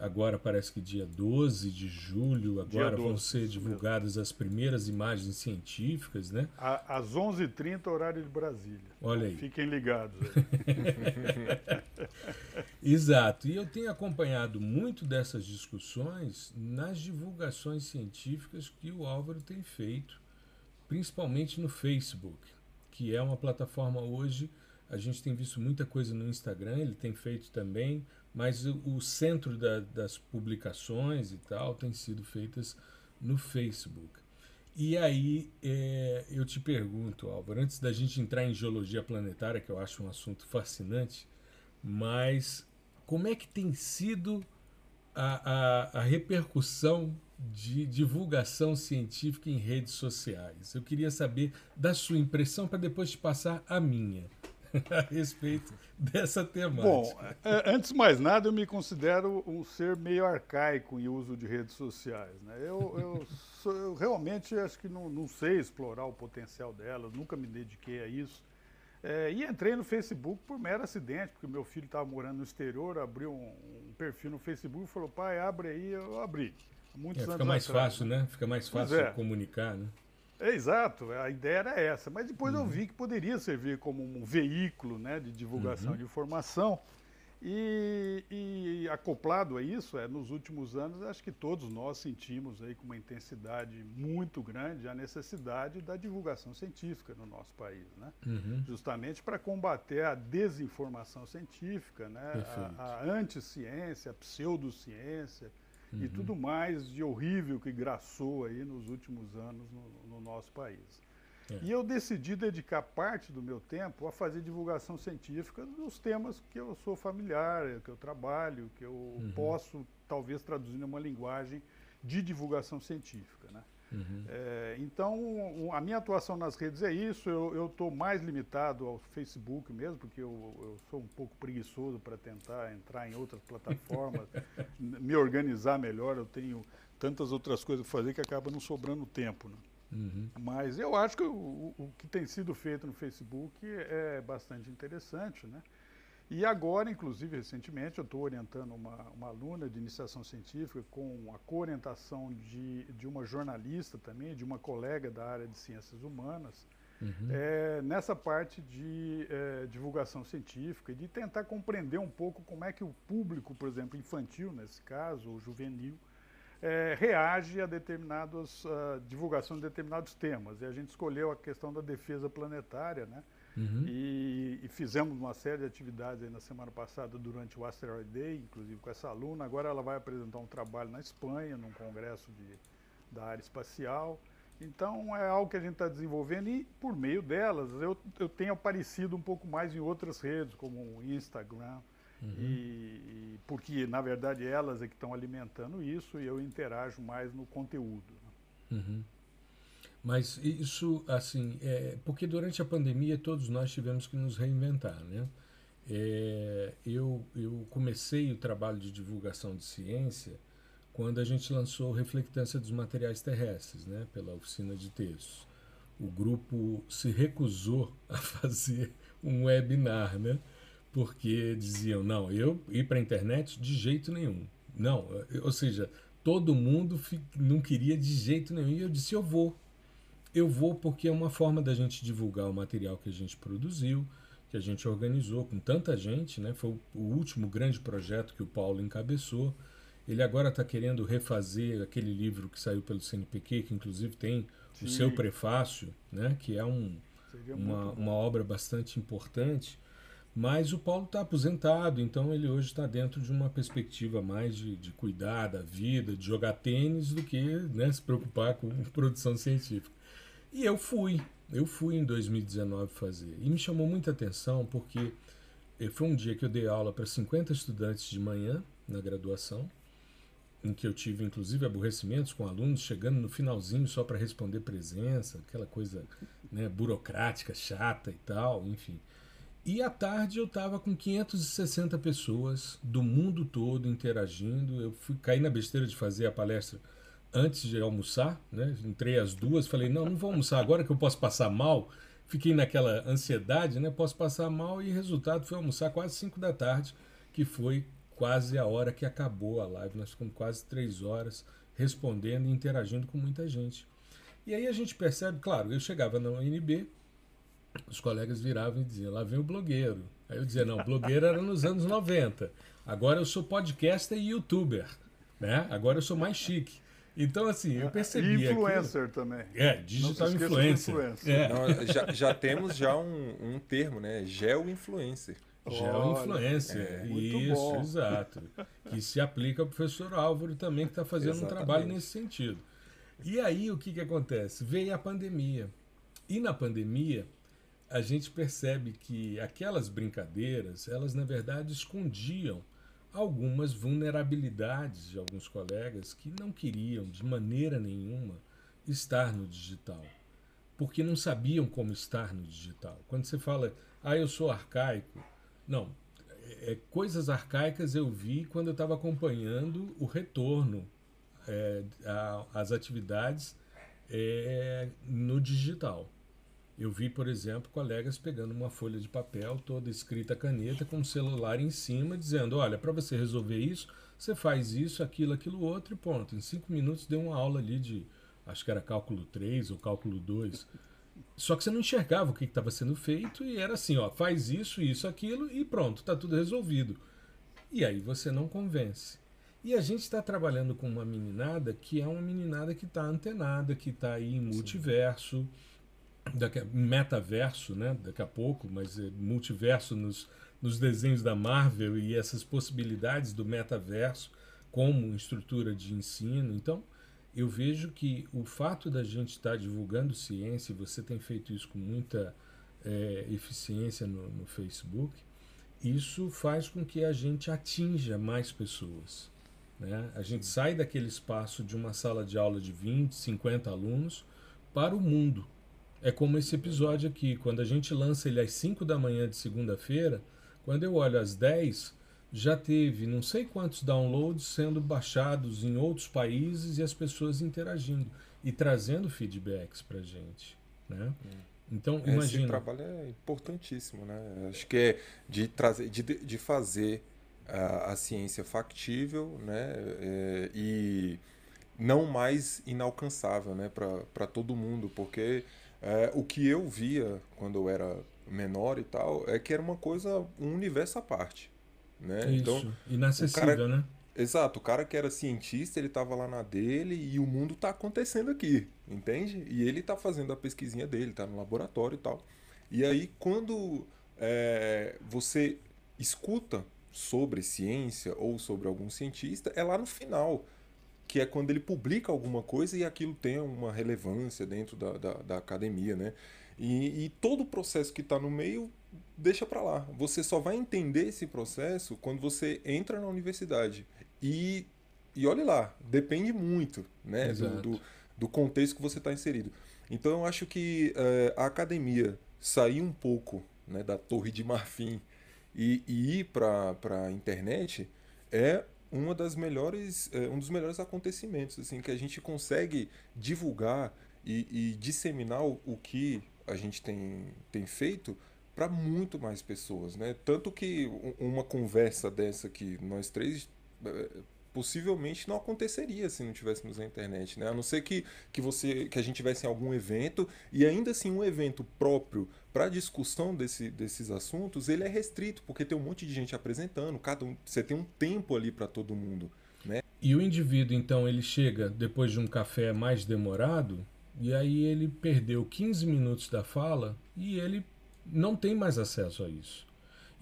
Agora parece que dia 12 de julho, agora 12, vão ser divulgadas as primeiras imagens científicas, né? Às 11h30, horário de Brasília. Olha aí. Fiquem ligados. [LAUGHS] Exato. E eu tenho acompanhado muito dessas discussões nas divulgações científicas que o Álvaro tem feito, principalmente no Facebook, que é uma plataforma hoje. A gente tem visto muita coisa no Instagram, ele tem feito também mas o, centro da, das publicações e tal tem sido feitas no Facebook. E aí é, eu te pergunto, Álvaro, antes da gente entrar em geologia planetária, que eu acho um assunto fascinante, mas como é que tem sido a, a, a repercussão de divulgação científica em redes sociais? Eu queria saber da sua impressão para depois te passar a minha. [LAUGHS] a respeito dessa temática. Bom, é, antes de mais nada, eu me considero um ser meio arcaico em uso de redes sociais. Né? Eu, eu, [LAUGHS] sou, eu realmente acho que não, não, sei explorar o potencial delas, nunca me dediquei a isso. É, e entrei no Facebook por mero acidente, porque meu filho estava morando no exterior, abriu um, um, perfil no Facebook e falou, pai, abre aí, eu abri. Muitos é, fica mais atrás, fácil, né? Fica mais fácil é. comunicar, né? É, exato, a ideia era essa. Mas depois uhum. eu vi que poderia servir como um veículo né, de divulgação uhum. de informação. E, e, acoplado a isso, é, nos últimos anos, acho que todos nós sentimos aí com uma intensidade muito grande a necessidade da divulgação científica no nosso país, né? Uhum. Justamente para combater a desinformação científica, né? a, a anticiência, a pseudociência, uhum. e tudo mais de horrível que graçou aí nos últimos anos no, no nosso país. É. E eu decidi dedicar parte do meu tempo a fazer divulgação científica dos temas que eu sou familiar, que eu trabalho, que eu uhum. posso talvez traduzir numa linguagem de divulgação científica, né? Uhum. É, então, a minha atuação nas redes é isso. Eu estou mais limitado ao Facebook mesmo, porque eu, eu sou um pouco preguiçoso para tentar entrar em outras plataformas, [LAUGHS] me organizar melhor. Eu tenho tantas outras coisas para fazer que acaba não sobrando tempo. Né? Uhum. Mas eu acho que o, o, que tem sido feito no Facebook é bastante interessante, né? E agora, inclusive, recentemente, eu estou orientando uma, uma aluna de iniciação científica com a co-orientação de, de uma jornalista também, de uma colega da área de ciências humanas, uhum. é, nessa parte de é, divulgação científica e de tentar compreender um pouco como é que o público, por exemplo, infantil, nesse caso, ou juvenil, é, reage a determinadas a divulgação de determinados temas. E a gente escolheu a questão da defesa planetária, né? Uhum. E, e, fizemos uma série de atividades na semana passada durante o Asteroid Day, inclusive com essa aluna. Agora ela vai apresentar um trabalho na Espanha, num congresso de, da área espacial. Então é algo que a gente está desenvolvendo e por meio delas eu, eu tenho aparecido um pouco mais em outras redes, como o Instagram, uhum. e, e, porque na verdade elas é que estão alimentando isso e eu interajo mais no conteúdo. Né? Uhum. Mas isso, assim, é, porque durante a pandemia todos nós tivemos que nos reinventar, né? É, eu, eu comecei o trabalho de divulgação de ciência quando a gente lançou Reflectância dos Materiais Terrestres, né, pela oficina de textos. O grupo se recusou a [LAUGHS] fazer um webinar, né, porque diziam, não, eu ir para a internet de jeito nenhum. Não, ou seja, todo mundo não queria de jeito nenhum. E eu disse, eu vou, eu vou porque é uma forma da gente divulgar o material que a gente produziu, que a gente organizou com tanta gente, né? Foi o último grande projeto que o Paulo encabeçou. Ele agora está querendo refazer aquele livro que saiu pelo CNPq, que inclusive tem Sim. o seu prefácio, né? Que é um, uma, uma obra bastante importante. Mas o Paulo está aposentado, então ele hoje está dentro de uma perspectiva mais de, de, cuidar da vida, de jogar tênis, do que né, se preocupar com [LAUGHS] produção científica. E eu fui, eu fui em 2019 fazer. E me chamou muita atenção porque eh, foi um dia que eu dei aula para 50 estudantes de manhã na graduação, em que eu tive inclusive aborrecimentos com alunos chegando no finalzinho só para responder presença, aquela coisa né, burocrática, chata e tal, enfim. E à tarde eu estava com 560 pessoas do mundo todo interagindo. Eu fui cair na besteira de fazer a palestra antes de almoçar, né? Entrei às duas, falei, não, não vou almoçar agora que eu posso passar mal. Fiquei naquela ansiedade, né? Posso passar mal e resultado foi almoçar quase cinco da tarde, que foi quase a hora que acabou a live. Nós ficamos quase três horas respondendo e interagindo com muita gente. E aí a gente percebe, claro, eu chegava na UNB, os colegas viravam e diziam, lá vem o blogueiro. Aí eu dizia, não, blogueiro era nos anos 90. Agora eu sou podcaster e youtuber. Né? Agora eu sou mais chique. Então, assim, eu percebi. E influencer aqui, também. É, digital influencer. influencer. É. Não, já, já, temos já um, um termo, né? Geo-influencer. Geo-influencer. É, Isso, bom. exato. Que se aplica ao professor Álvaro também, que está fazendo Exatamente. um trabalho nesse sentido. E aí, o que, que acontece? Veio a pandemia. E na pandemia, a gente percebe que aquelas brincadeiras, elas na verdade escondiam algumas vulnerabilidades de alguns colegas que não queriam de maneira nenhuma estar no digital, porque não sabiam como estar no digital. Quando você fala, ah, eu sou arcaico, não, é, coisas arcaicas eu vi quando eu estava acompanhando o retorno é, às atividades é, no digital. Eu vi, por exemplo, colegas pegando uma folha de papel toda escrita a caneta com o celular em cima, dizendo: olha, para você resolver isso, você faz isso, aquilo, aquilo outro e ponto. Em cinco minutos deu uma aula ali de, acho que era cálculo 3 ou cálculo 2. Só que você não enxergava o que estava sendo feito e era assim: ó, faz isso, isso, aquilo e pronto, está tudo resolvido. E aí você não convence. E a gente está trabalhando com uma meninada que é uma meninada que está antenada, que está aí em multiverso. Sim metaverso, né? Daqui a pouco, mas é multiverso nos, nos desenhos da Marvel e essas possibilidades do metaverso como estrutura de ensino. Então, eu vejo que o fato da gente estar divulgando ciência, e você tem feito isso com muita é, eficiência no, no Facebook, isso faz com que a gente atinja mais pessoas. Né? A gente sai daquele espaço de uma sala de aula de 20, 50 alunos para o mundo. É como esse episódio aqui, quando a gente lança ele às 5 da manhã de segunda-feira, quando eu olho às 10, já teve não sei quantos downloads sendo baixados em outros países e as pessoas interagindo e trazendo feedbacks para gente, né? Hum. Então, imagina. Esse trabalho é importantíssimo, né? Acho que é de trazer, de, de fazer a, a ciência factível, né? É, e não mais inalcançável, né? Para todo mundo, porque é, o que eu via quando eu era menor e tal é que era uma coisa, um universo à parte. Né? Isso, então, inacessível, cara, né? Exato, o cara que era cientista, ele estava lá na dele e o mundo está acontecendo aqui, entende? E ele está fazendo a pesquisinha dele, está no laboratório e tal. E aí, quando é, você escuta sobre ciência ou sobre algum cientista, é lá no final que é quando ele publica alguma coisa e aquilo tem uma relevância dentro da, da, da academia, né? E, e, todo o processo que está no meio deixa para lá. Você só vai entender esse processo quando você entra na universidade. E, e olhe lá, depende muito né, do, do, do, contexto que você está inserido. Então eu acho que uh, a academia sair um pouco né, da torre de marfim e, e ir para a internet é uma das melhores, é, um dos melhores acontecimentos, assim, que a gente consegue divulgar e, e disseminar o, o, que a gente tem, tem feito para muito mais pessoas, né? Tanto que uma conversa dessa que nós três é, possivelmente não aconteceria se não tivéssemos a internet, né? A não ser que, que você que a gente tivesse algum evento e ainda assim um evento próprio para discussão desse, desses assuntos, ele é restrito porque tem um monte de gente apresentando, cada um, você tem um tempo ali para todo mundo, né? E o indivíduo então ele chega depois de um café mais demorado e aí ele perdeu 15 minutos da fala e ele não tem mais acesso a isso.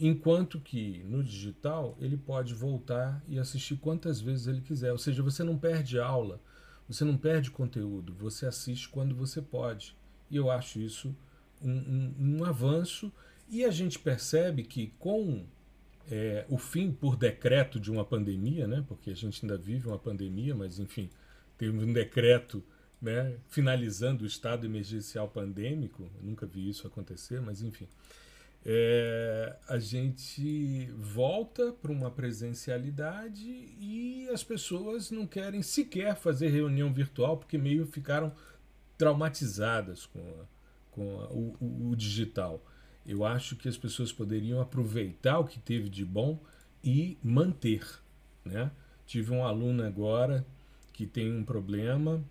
Enquanto que no digital ele pode voltar e assistir quantas vezes ele quiser. Ou seja, você não perde aula, você não perde conteúdo, você assiste quando você pode. E eu acho isso um, um, um avanço. E a gente percebe que com é, o fim por decreto de uma pandemia, né? porque a gente ainda vive uma pandemia, mas enfim, teve um decreto né, finalizando o estado emergencial pandêmico. Eu nunca vi isso acontecer, mas enfim é, a gente volta para uma presencialidade e as pessoas não querem sequer fazer reunião virtual porque meio ficaram traumatizadas com, a, com a, o, o, digital. Eu acho que as pessoas poderiam aproveitar o que teve de bom e manter. Né? Tive um aluno agora que tem um problema,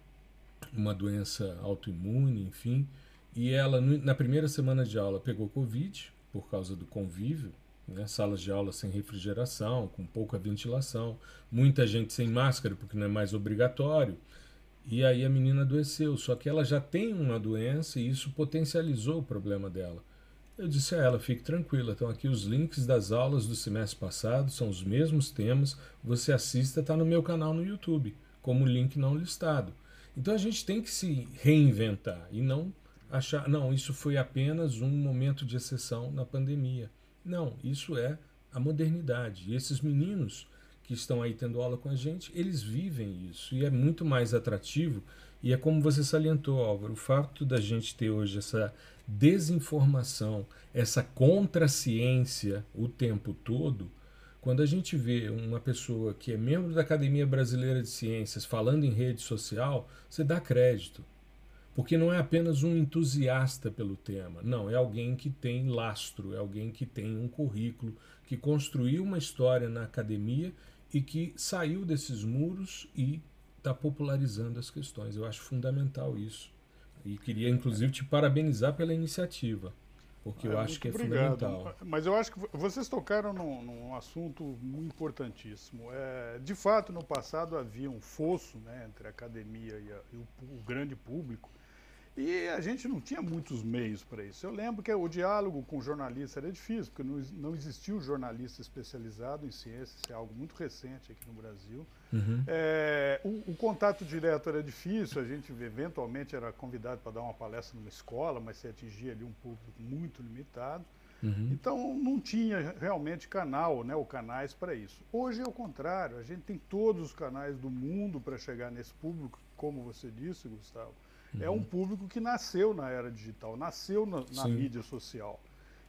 uma doença autoimune, enfim, e ela, na primeira semana de aula, pegou Covid por causa do convívio, né? salas de aula sem refrigeração, com pouca ventilação, muita gente sem máscara porque não é mais obrigatório. E aí a menina adoeceu, só que ela já tem uma doença e isso potencializou o problema dela. Eu disse a ela: fique tranquila, estão aqui os links das aulas do semestre passado, são os mesmos temas, você assista, está no meu canal no YouTube, como link não listado. Então a gente tem que se reinventar e não achar, não, isso foi apenas um momento de exceção na pandemia. Não, isso é a modernidade. E esses meninos que estão aí tendo aula com a gente, eles vivem isso e é muito mais atrativo. E é como você salientou, Álvaro, o fato da gente ter hoje essa desinformação, essa contraciência o tempo todo, quando a gente vê uma pessoa que é membro da Academia Brasileira de Ciências falando em rede social, você dá crédito. Porque não é apenas um entusiasta pelo tema, não, é alguém que tem lastro, é alguém que tem um currículo, que construiu uma história na academia e que saiu desses muros e está popularizando as questões. Eu acho fundamental isso. E queria, inclusive, te parabenizar pela iniciativa, porque é, eu acho que é obrigado. fundamental. Mas eu acho que vocês tocaram num, num assunto muito importantíssimo. É, de fato, no passado havia um fosso né, entre a academia e, a, e o, o grande público e a gente não tinha muitos meios para isso. Eu lembro que o diálogo com o jornalista era difícil, porque não, não existia um jornalista especializado em ciência, isso é algo muito recente aqui no Brasil. Uhum. É, o, o, contato direto era difícil, a gente eventualmente era convidado para dar uma palestra numa escola, mas se atingia ali um público muito limitado. Uhum. Então não tinha realmente canal, né, ou canais para isso. Hoje é o contrário, a gente tem todos os canais do mundo para chegar nesse público, como você disse, Gustavo. Uhum. É um público que nasceu na era digital, nasceu na, na mídia social.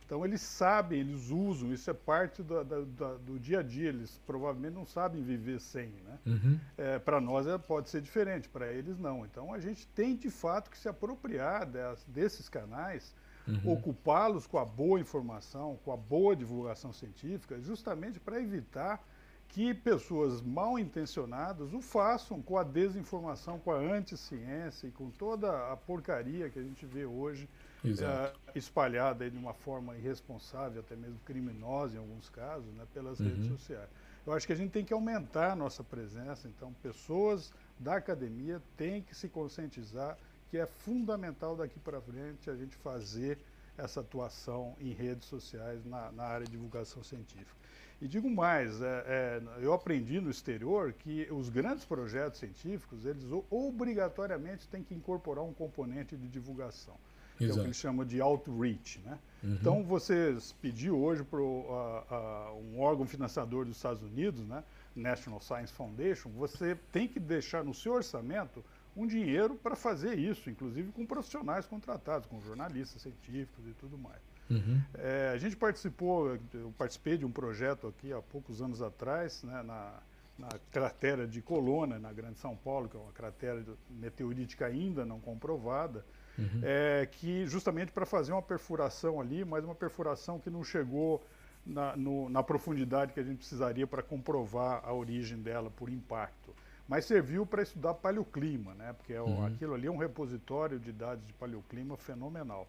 Então eles sabem, eles usam, isso é parte do, do, do dia a dia, eles provavelmente não sabem viver sem. Né? Uhum. É, para nós é, pode ser diferente, para eles não. Então a gente tem de fato que se apropriar des, desses canais, uhum. ocupá-los com a boa informação, com a boa divulgação científica, justamente para evitar que pessoas mal intencionadas o façam com a desinformação, com a anticiência e com toda a porcaria que a gente vê hoje uh, espalhada de uma forma irresponsável, até mesmo criminosa em alguns casos, né, pelas uhum. redes sociais. Eu acho que a gente tem que aumentar a nossa presença, então pessoas da academia têm que se conscientizar que é fundamental daqui para frente a gente fazer essa atuação em redes sociais na, na área de divulgação científica. E digo mais, é, é, eu aprendi no exterior que os grandes projetos científicos, eles obrigatoriamente têm que incorporar um componente de divulgação, que é o que eles chamam de outreach. Né? Uhum. Então, vocês pedir hoje para um órgão financiador dos Estados Unidos, né, National Science Foundation, você tem que deixar no seu orçamento um dinheiro para fazer isso, inclusive com profissionais contratados, com jornalistas científicos e tudo mais. Uhum. É, a gente participou, eu participei de um projeto aqui há poucos anos atrás, né, na, na cratera de Colônia, na Grande São Paulo, que é uma cratera meteorítica ainda não comprovada, uhum. é, que justamente para fazer uma perfuração ali, mas uma perfuração que não chegou na, no, na profundidade que a gente precisaria para comprovar a origem dela por impacto. Mas serviu para estudar paleoclima, né? porque é, uhum. aquilo ali é um repositório de dados de paleoclima fenomenal.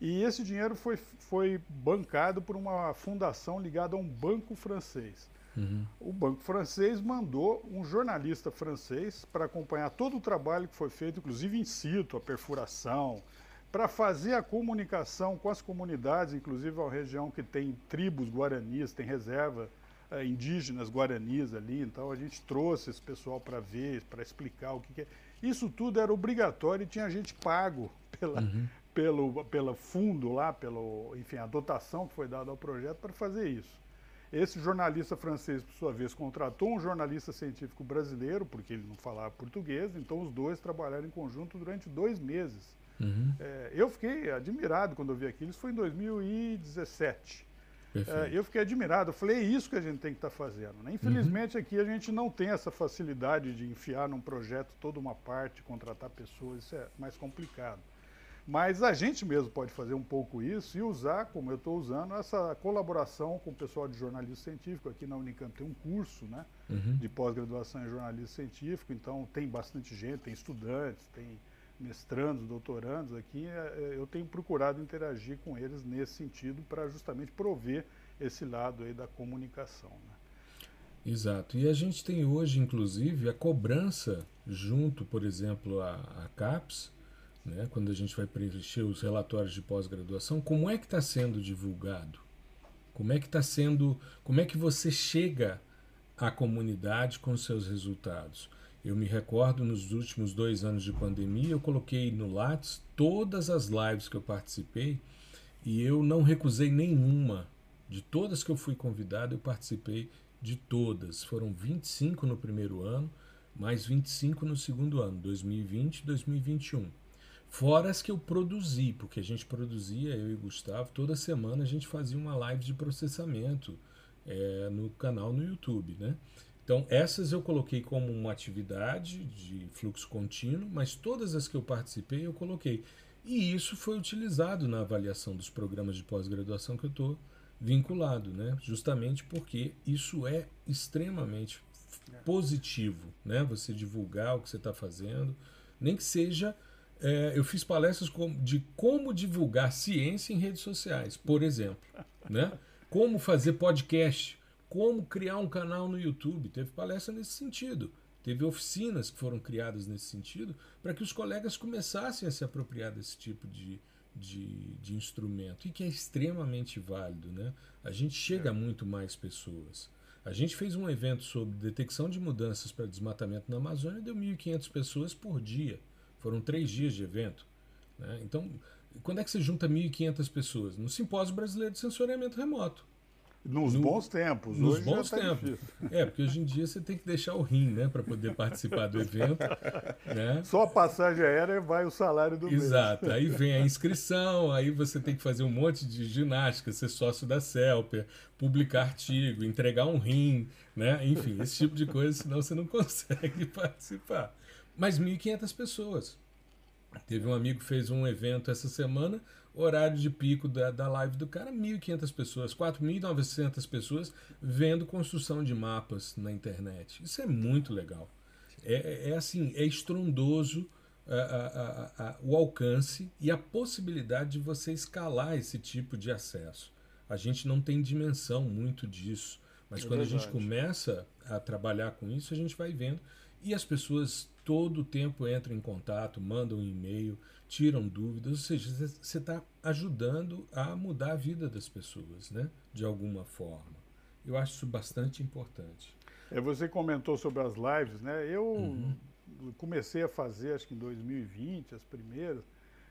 E esse dinheiro foi, foi bancado por uma fundação ligada a um banco francês. Uhum. O banco francês mandou um jornalista francês para acompanhar todo o trabalho que foi feito, inclusive in situ, a perfuração, para fazer a comunicação com as comunidades, inclusive a região que tem tribos guaranis, tem reserva eh, indígenas guaranis ali. Então a gente trouxe esse pessoal para ver, para explicar o que, que, é. Isso tudo era obrigatório e tinha gente pago pela, uhum pelo, pelo fundo lá, pelo, enfim, a dotação que foi dada ao projeto para fazer isso. Esse jornalista francês, por sua vez, contratou um jornalista científico brasileiro, porque ele não falava português, então os dois trabalharam em conjunto durante dois meses Uhum. É, eu fiquei admirado quando eu vi aquilo, isso foi em 2017. É, eu fiquei admirado, eu falei, é isso que a gente tem que estar tá fazendo. Né? Infelizmente uhum. aqui a gente não tem essa facilidade de enfiar num projeto toda uma parte, contratar pessoas, isso é mais complicado. Mas a gente mesmo pode fazer um pouco isso e usar, como eu estou usando, essa colaboração com o pessoal de jornalismo científico. Aqui na Unicamp tem um curso né, uhum. de pós-graduação em jornalismo científico, então tem bastante gente, tem estudantes, tem mestrandos, doutorandos aqui. É, é, eu tenho procurado interagir com eles nesse sentido para justamente prover esse lado aí da comunicação. Né? Exato. E a gente tem hoje, inclusive, a cobrança junto, por exemplo, à, à CAPES, né, quando a gente vai preencher os relatórios de pós-graduação, como é que está sendo divulgado? Como é que está sendo, como é que você chega à comunidade com seus resultados? Eu me recordo nos últimos dois anos de pandemia, eu coloquei no Lattes todas as lives que eu participei e eu não recusei nenhuma. De todas que eu fui convidado, eu participei de todas. Foram 25 no primeiro ano, mais 25 no segundo ano, 2020 e 2021. Fora as que eu produzi, porque a gente produzia, eu e Gustavo, toda semana a gente fazia uma live de processamento é, no canal no YouTube, né? Então, essas eu coloquei como uma atividade de fluxo contínuo, mas todas as que eu participei eu coloquei. E isso foi utilizado na avaliação dos programas de pós-graduação que eu estou vinculado, né? justamente porque isso é extremamente positivo, né? você divulgar o que você está fazendo, nem que seja é, eu fiz palestras de como divulgar ciência em redes sociais, por exemplo. Né? Como fazer podcast, como criar um canal no YouTube. Teve palestra nesse sentido. Teve oficinas que foram criadas nesse sentido para que os colegas começassem a se apropriar desse tipo de, de, de instrumento e que é extremamente válido. Né? A gente chega a muito mais pessoas. A gente fez um evento sobre detecção de mudanças para desmatamento na Amazônia e deu 1.500 pessoas por dia. Foram três dias de evento. Né? Então, quando é que você junta 1.500 pessoas? No Simpósio Brasileiro de Sensoriamento Remoto. Nos no, bons tempos, nos hoje bons tá tempos. Difícil. É, porque hoje em dia você tem que deixar o rim, né, para poder participar do evento. Né? Só a passagem aérea vai o salário do mês. Exato. Aí vem a [LAUGHS] inscrição, aí você tem que fazer um monte de ginástica, ser sócio da CELPER, publicar artigo, entregar um rim, né? Enfim, esse tipo de coisa, senão você não [LAUGHS] consegue participar. Mas 1.500 pessoas. Teve um amigo que fez um evento essa semana, horário de pico da, da live do cara, 1.500 pessoas, 4.900 pessoas vendo construção de mapas na internet. Isso é muito legal. É, é, é assim, é estrondoso a, a, a, o alcance e a possibilidade de você escalar esse tipo de acesso. A gente não tem dimensão muito disso, mas é quando verdade. a gente começa a trabalhar com isso, a gente vai vendo. E as pessoas todo o tempo entram em contato, mandam um e-mail, tiram dúvidas, ou seja, você está ajudando a mudar a vida das pessoas, né? De alguma forma. Eu acho isso bastante importante. É, você comentou sobre as lives, né? Eu uhum. comecei a fazer, acho que em 2020, as primeiras.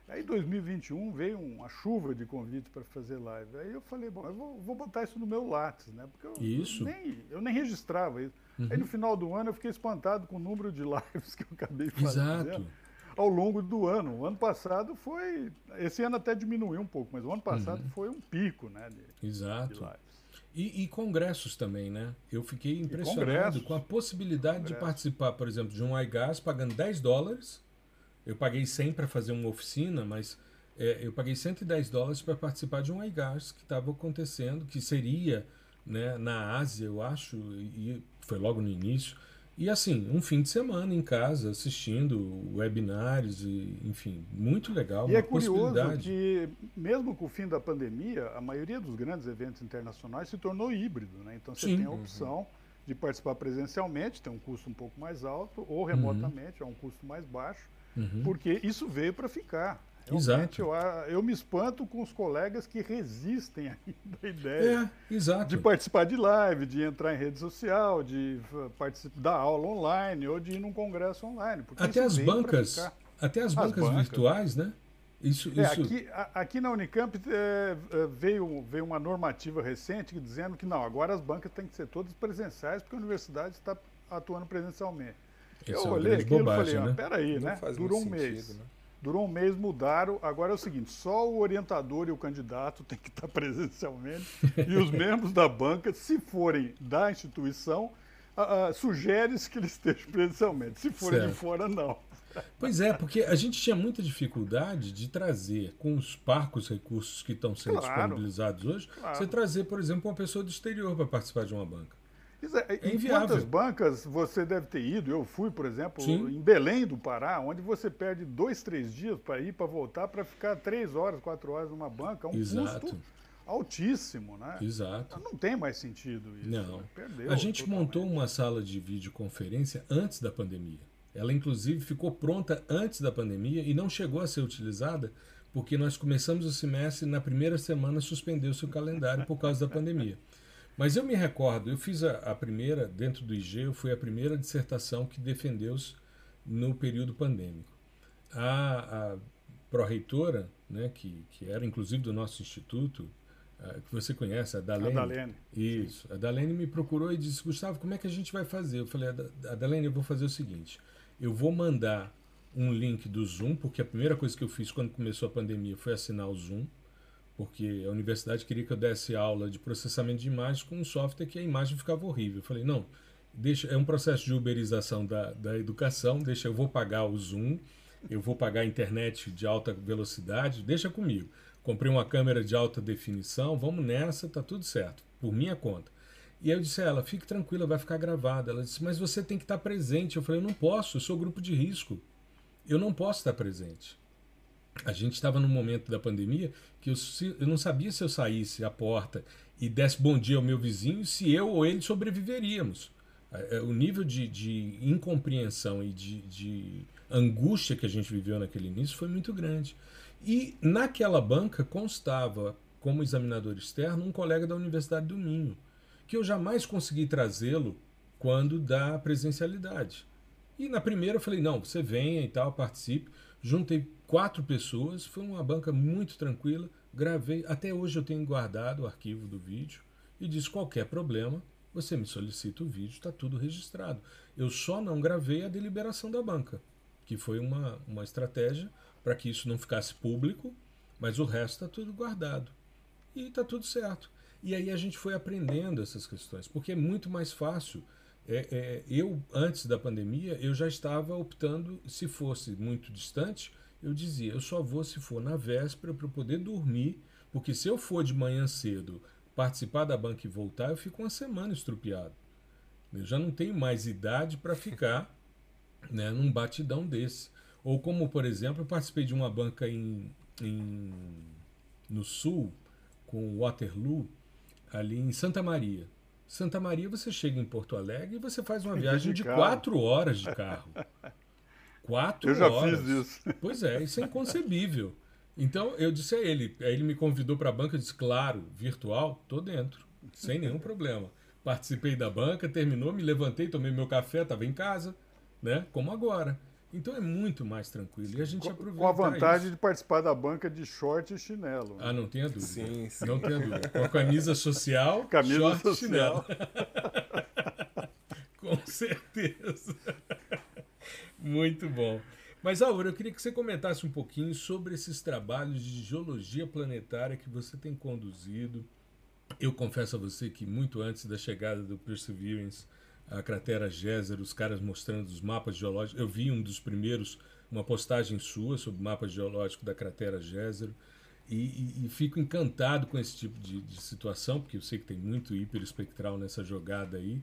Aí em 2021 veio uma chuva de convites para fazer live. Aí eu falei, bom, eu vou, vou, botar isso no meu Lattes, né? Porque eu, isso. Nem, eu nem registrava isso. Uhum. Aí no final do ano eu fiquei espantado com o número de [LAUGHS] lives que eu acabei fazendo. Exato. Ao longo do ano. O ano passado foi. Esse ano até diminuiu um pouco, mas o ano passado uhum. foi um pico, né? De, Exato. De lives. E, e, congressos também, né? Eu fiquei impressionado com a possibilidade de participar, por exemplo, de um iGas pagando 10 dólares. Eu paguei 100 para fazer uma oficina, mas é, eu paguei 110 dólares para participar de um iGas que estava acontecendo, que seria né, na Ásia, eu acho, e foi logo no início. E assim, um fim de semana em casa, assistindo webinários, e, enfim, muito legal. E é curioso que, mesmo com o fim da pandemia, a maioria dos grandes eventos internacionais se tornou híbrido. Né? Então você Sim. tem a opção uhum. de participar presencialmente, tem um custo um pouco mais alto, ou remotamente, uhum. é um custo mais baixo, uhum. porque isso veio para ficar. Realmente, eu, eu, me espanto com os colegas que resistem [LAUGHS] ainda à ideia é, de participar de live, de entrar em rede social, de participar da aula online ou de ir num congresso online. Até as bancas, até as, as bancas, bancas, virtuais, né? Isso, é, isso... Aqui, aqui, na Unicamp é, é, veio, veio uma normativa recente dizendo que não, agora as bancas têm que ser todas presenciais porque a universidade está atuando presencialmente. Esse eu é olhei aquilo e falei, né? ah, peraí, né? Durou um mês. Sentido, né? Durou um mês, mudaram. Agora é o seguinte: só o orientador e o candidato [LAUGHS] tem que estar presencialmente. e os membros da banca, se forem da instituição, uh, uh, sugere-se que eles estejam presencialmente. Se forem certo. de fora, não. Pois é, porque a gente tinha muita dificuldade de trazer, com os parcos recursos que estão sendo claro, disponibilizados hoje, claro. você trazer, por exemplo, uma pessoa do exterior para participar de uma banca. É, é em quantas bancas você deve ter ido? Eu fui, por exemplo, Sim. em Belém do Pará, onde você perde dois, três dias para ir, para voltar, para ficar três horas, quatro horas numa banca. Um Exato. custo altíssimo, né? Exato. Não tem mais sentido isso. Não. Né? Perdeu a gente totalmente. montou uma sala de videoconferência antes da pandemia. Ela, inclusive, ficou pronta antes da pandemia e não chegou a ser utilizada porque nós começamos o semestre e na primeira semana suspendeu-se o calendário por causa da pandemia. [LAUGHS] Mas eu me recordo, eu fiz a, a primeira, dentro do IG, eu fui a primeira dissertação que defendeu-se no período pandêmico. A, a pró-reitora, né, que, que era inclusive do nosso instituto, que você conhece, a Dalene. A Dalene. Isso. A Dalene me procurou e disse, Gustavo, como é que a gente vai fazer? Eu falei, a Dalene, eu vou fazer o seguinte, eu vou mandar um link do Zoom, porque a primeira coisa que eu fiz quando começou a pandemia foi assinar o Zoom, porque a universidade queria que eu desse aula de processamento de imagens com um software que a imagem ficava horrível. Eu falei, não, deixa, é um processo de uberização da, da educação, deixa, eu vou pagar o Zoom, eu vou pagar a internet de alta velocidade, deixa comigo. Comprei uma câmera de alta definição, vamos nessa, tá tudo certo, por minha conta. E eu disse a ela, fique tranquila, vai ficar gravada. Ela disse, mas você tem que estar presente. Eu falei, eu não posso, eu sou grupo de risco. Eu não posso estar presente. A gente estava num momento da pandemia que eu, eu não sabia se eu saísse à porta e desse bom dia ao meu vizinho, se eu ou ele sobreviveríamos. É, é, o nível de, de incompreensão e de, de angústia que a gente viveu naquele início foi muito grande. E naquela banca constava, como examinador externo, um colega da Universidade do Minho que eu jamais consegui trazê-lo quando da presencialidade. E na primeira eu falei, não, você venha e tal, participe. Juntei quatro pessoas, foi uma banca muito tranquila, gravei, até hoje eu tenho guardado o arquivo do vídeo e disse qualquer problema, você me solicita o vídeo, está tudo registrado. Eu só não gravei a deliberação da banca, que foi uma, uma estratégia para que isso não ficasse público, mas o resto está tudo guardado. E está tudo certo. E aí a gente foi aprendendo essas questões, porque é muito mais fácil. É, é, eu, antes da pandemia, eu já estava optando, se fosse muito distante, eu dizia, eu só vou se for na véspera para poder dormir, porque se eu for de manhã cedo participar da banca e voltar, eu fico uma semana estrupiado. Eu já não tenho mais idade para ficar [LAUGHS] né, num batidão desse. Ou como, por exemplo, eu participei de uma banca em, em no sul, com Waterloo, ali em Santa Maria. Santa Maria, você chega em Porto Alegre e você faz uma viagem de, quatro horas de carro. [LAUGHS] Quatro eu já horas. fiz isso. [LAUGHS] Pois é, isso é inconcebível. Então eu disse a ele, aí ele me convidou para a banca, eu disse, claro, virtual, tô dentro, sem nenhum problema. Participei da banca, terminou, me levantei, tomei meu café, estava em casa, né? Como agora. Então é muito mais tranquilo. E a gente aproveita. Com a vantagem isso. de participar da banca de short e chinelo. Ah, não tenha dúvida. Sim, sim. Não tenha dúvida. Com a camisa social, camisa short social. e chinelo. [LAUGHS] Com certeza. Muito bom. Mas, Aura, eu queria que você comentasse um pouquinho sobre esses trabalhos de geologia planetária que você tem conduzido. Eu confesso a você que muito antes da chegada do Perseverance a cratera Geyser, os caras mostrando os mapas geológicos. Eu vi um dos primeiros, uma postagem sua sobre o mapa geológico da cratera Geyser. E, e, e, fico encantado com esse tipo de, de, situação, porque eu sei que tem muito hiperespectral nessa jogada aí.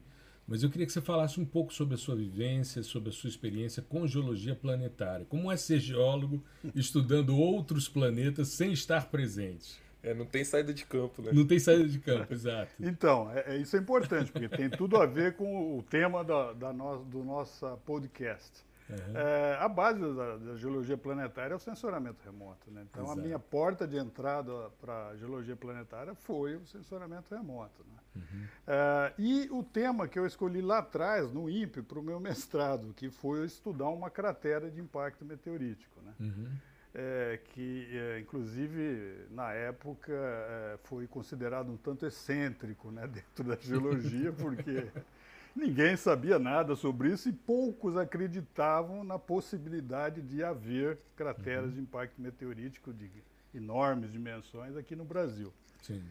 Mas eu queria que você falasse um pouco sobre a sua vivência, sobre a sua experiência com geologia planetária. Como é ser geólogo [LAUGHS] estudando outros planetas sem estar presente? É, não tem saída de campo, né? Não tem saída de campo, [LAUGHS] exato. Então, é, é, isso é importante, porque tem tudo a ver com o tema da, da no, do nosso podcast. Uhum. É, a base da, da, geologia planetária é o sensoramento remoto. Né? Então, Exato. a minha porta de entrada para a geologia planetária foi o sensoramento remoto. Né? Uhum. É, e o tema que eu escolhi lá atrás, no INPE, para o meu mestrado, que foi estudar uma cratera de impacto meteorítico. Né? Uhum é, que é, inclusive na época é, foi considerado um tanto excêntrico né, [LAUGHS] dentro da geologia, porque [LAUGHS] ninguém sabia nada sobre isso e poucos acreditavam na possibilidade de haver crateras uhum. de impacto meteorítico de enormes dimensões aqui no Brasil. Sim.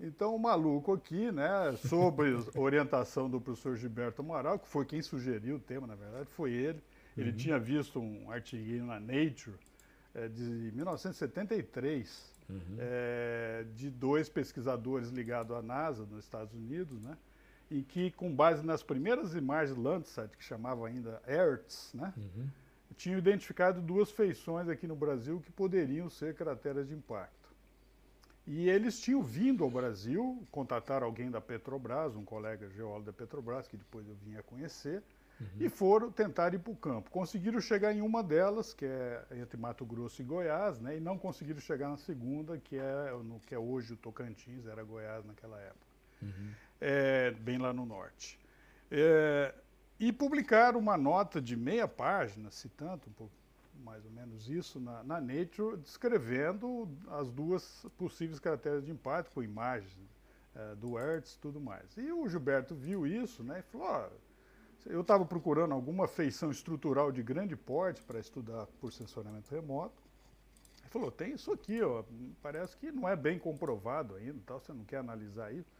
Então, o maluco aqui, né, sob [LAUGHS] orientação do professor Gilberto Amaral, que foi quem sugeriu o tema, na verdade, foi ele. Ele uhum. tinha visto um artiguinho na Nature é, de 1973, uhum. é, de dois pesquisadores ligados à NASA, nos Estados Unidos, né, em que, com base nas primeiras imagens Landsat, que chamava ainda ERTS, né, uhum. tinham identificado duas feições aqui no Brasil que poderiam ser crateras de impacto. E eles tinham vindo ao Brasil, contataram alguém da Petrobras, um colega geólogo da Petrobras, que depois eu vim a conhecer, uhum. e foram tentar ir para o campo. Conseguiram chegar em uma delas, que é entre Mato Grosso e Goiás, né, e não conseguiram chegar na segunda, que é no que é hoje o Tocantins, era Goiás naquela época, uhum. É, bem lá no norte. É, e publicaram uma nota de meia página, citando um pouco mais ou menos isso na, na Nature, descrevendo as duas possíveis características de impacto, com imagens é, do Hertz e tudo mais. E o Gilberto viu isso né, e falou, eu estava procurando alguma feição estrutural de grande porte para estudar por sensoriamento remoto. Ele falou, tem isso aqui, ó, parece que não é bem comprovado ainda, tal, você não quer analisar isso.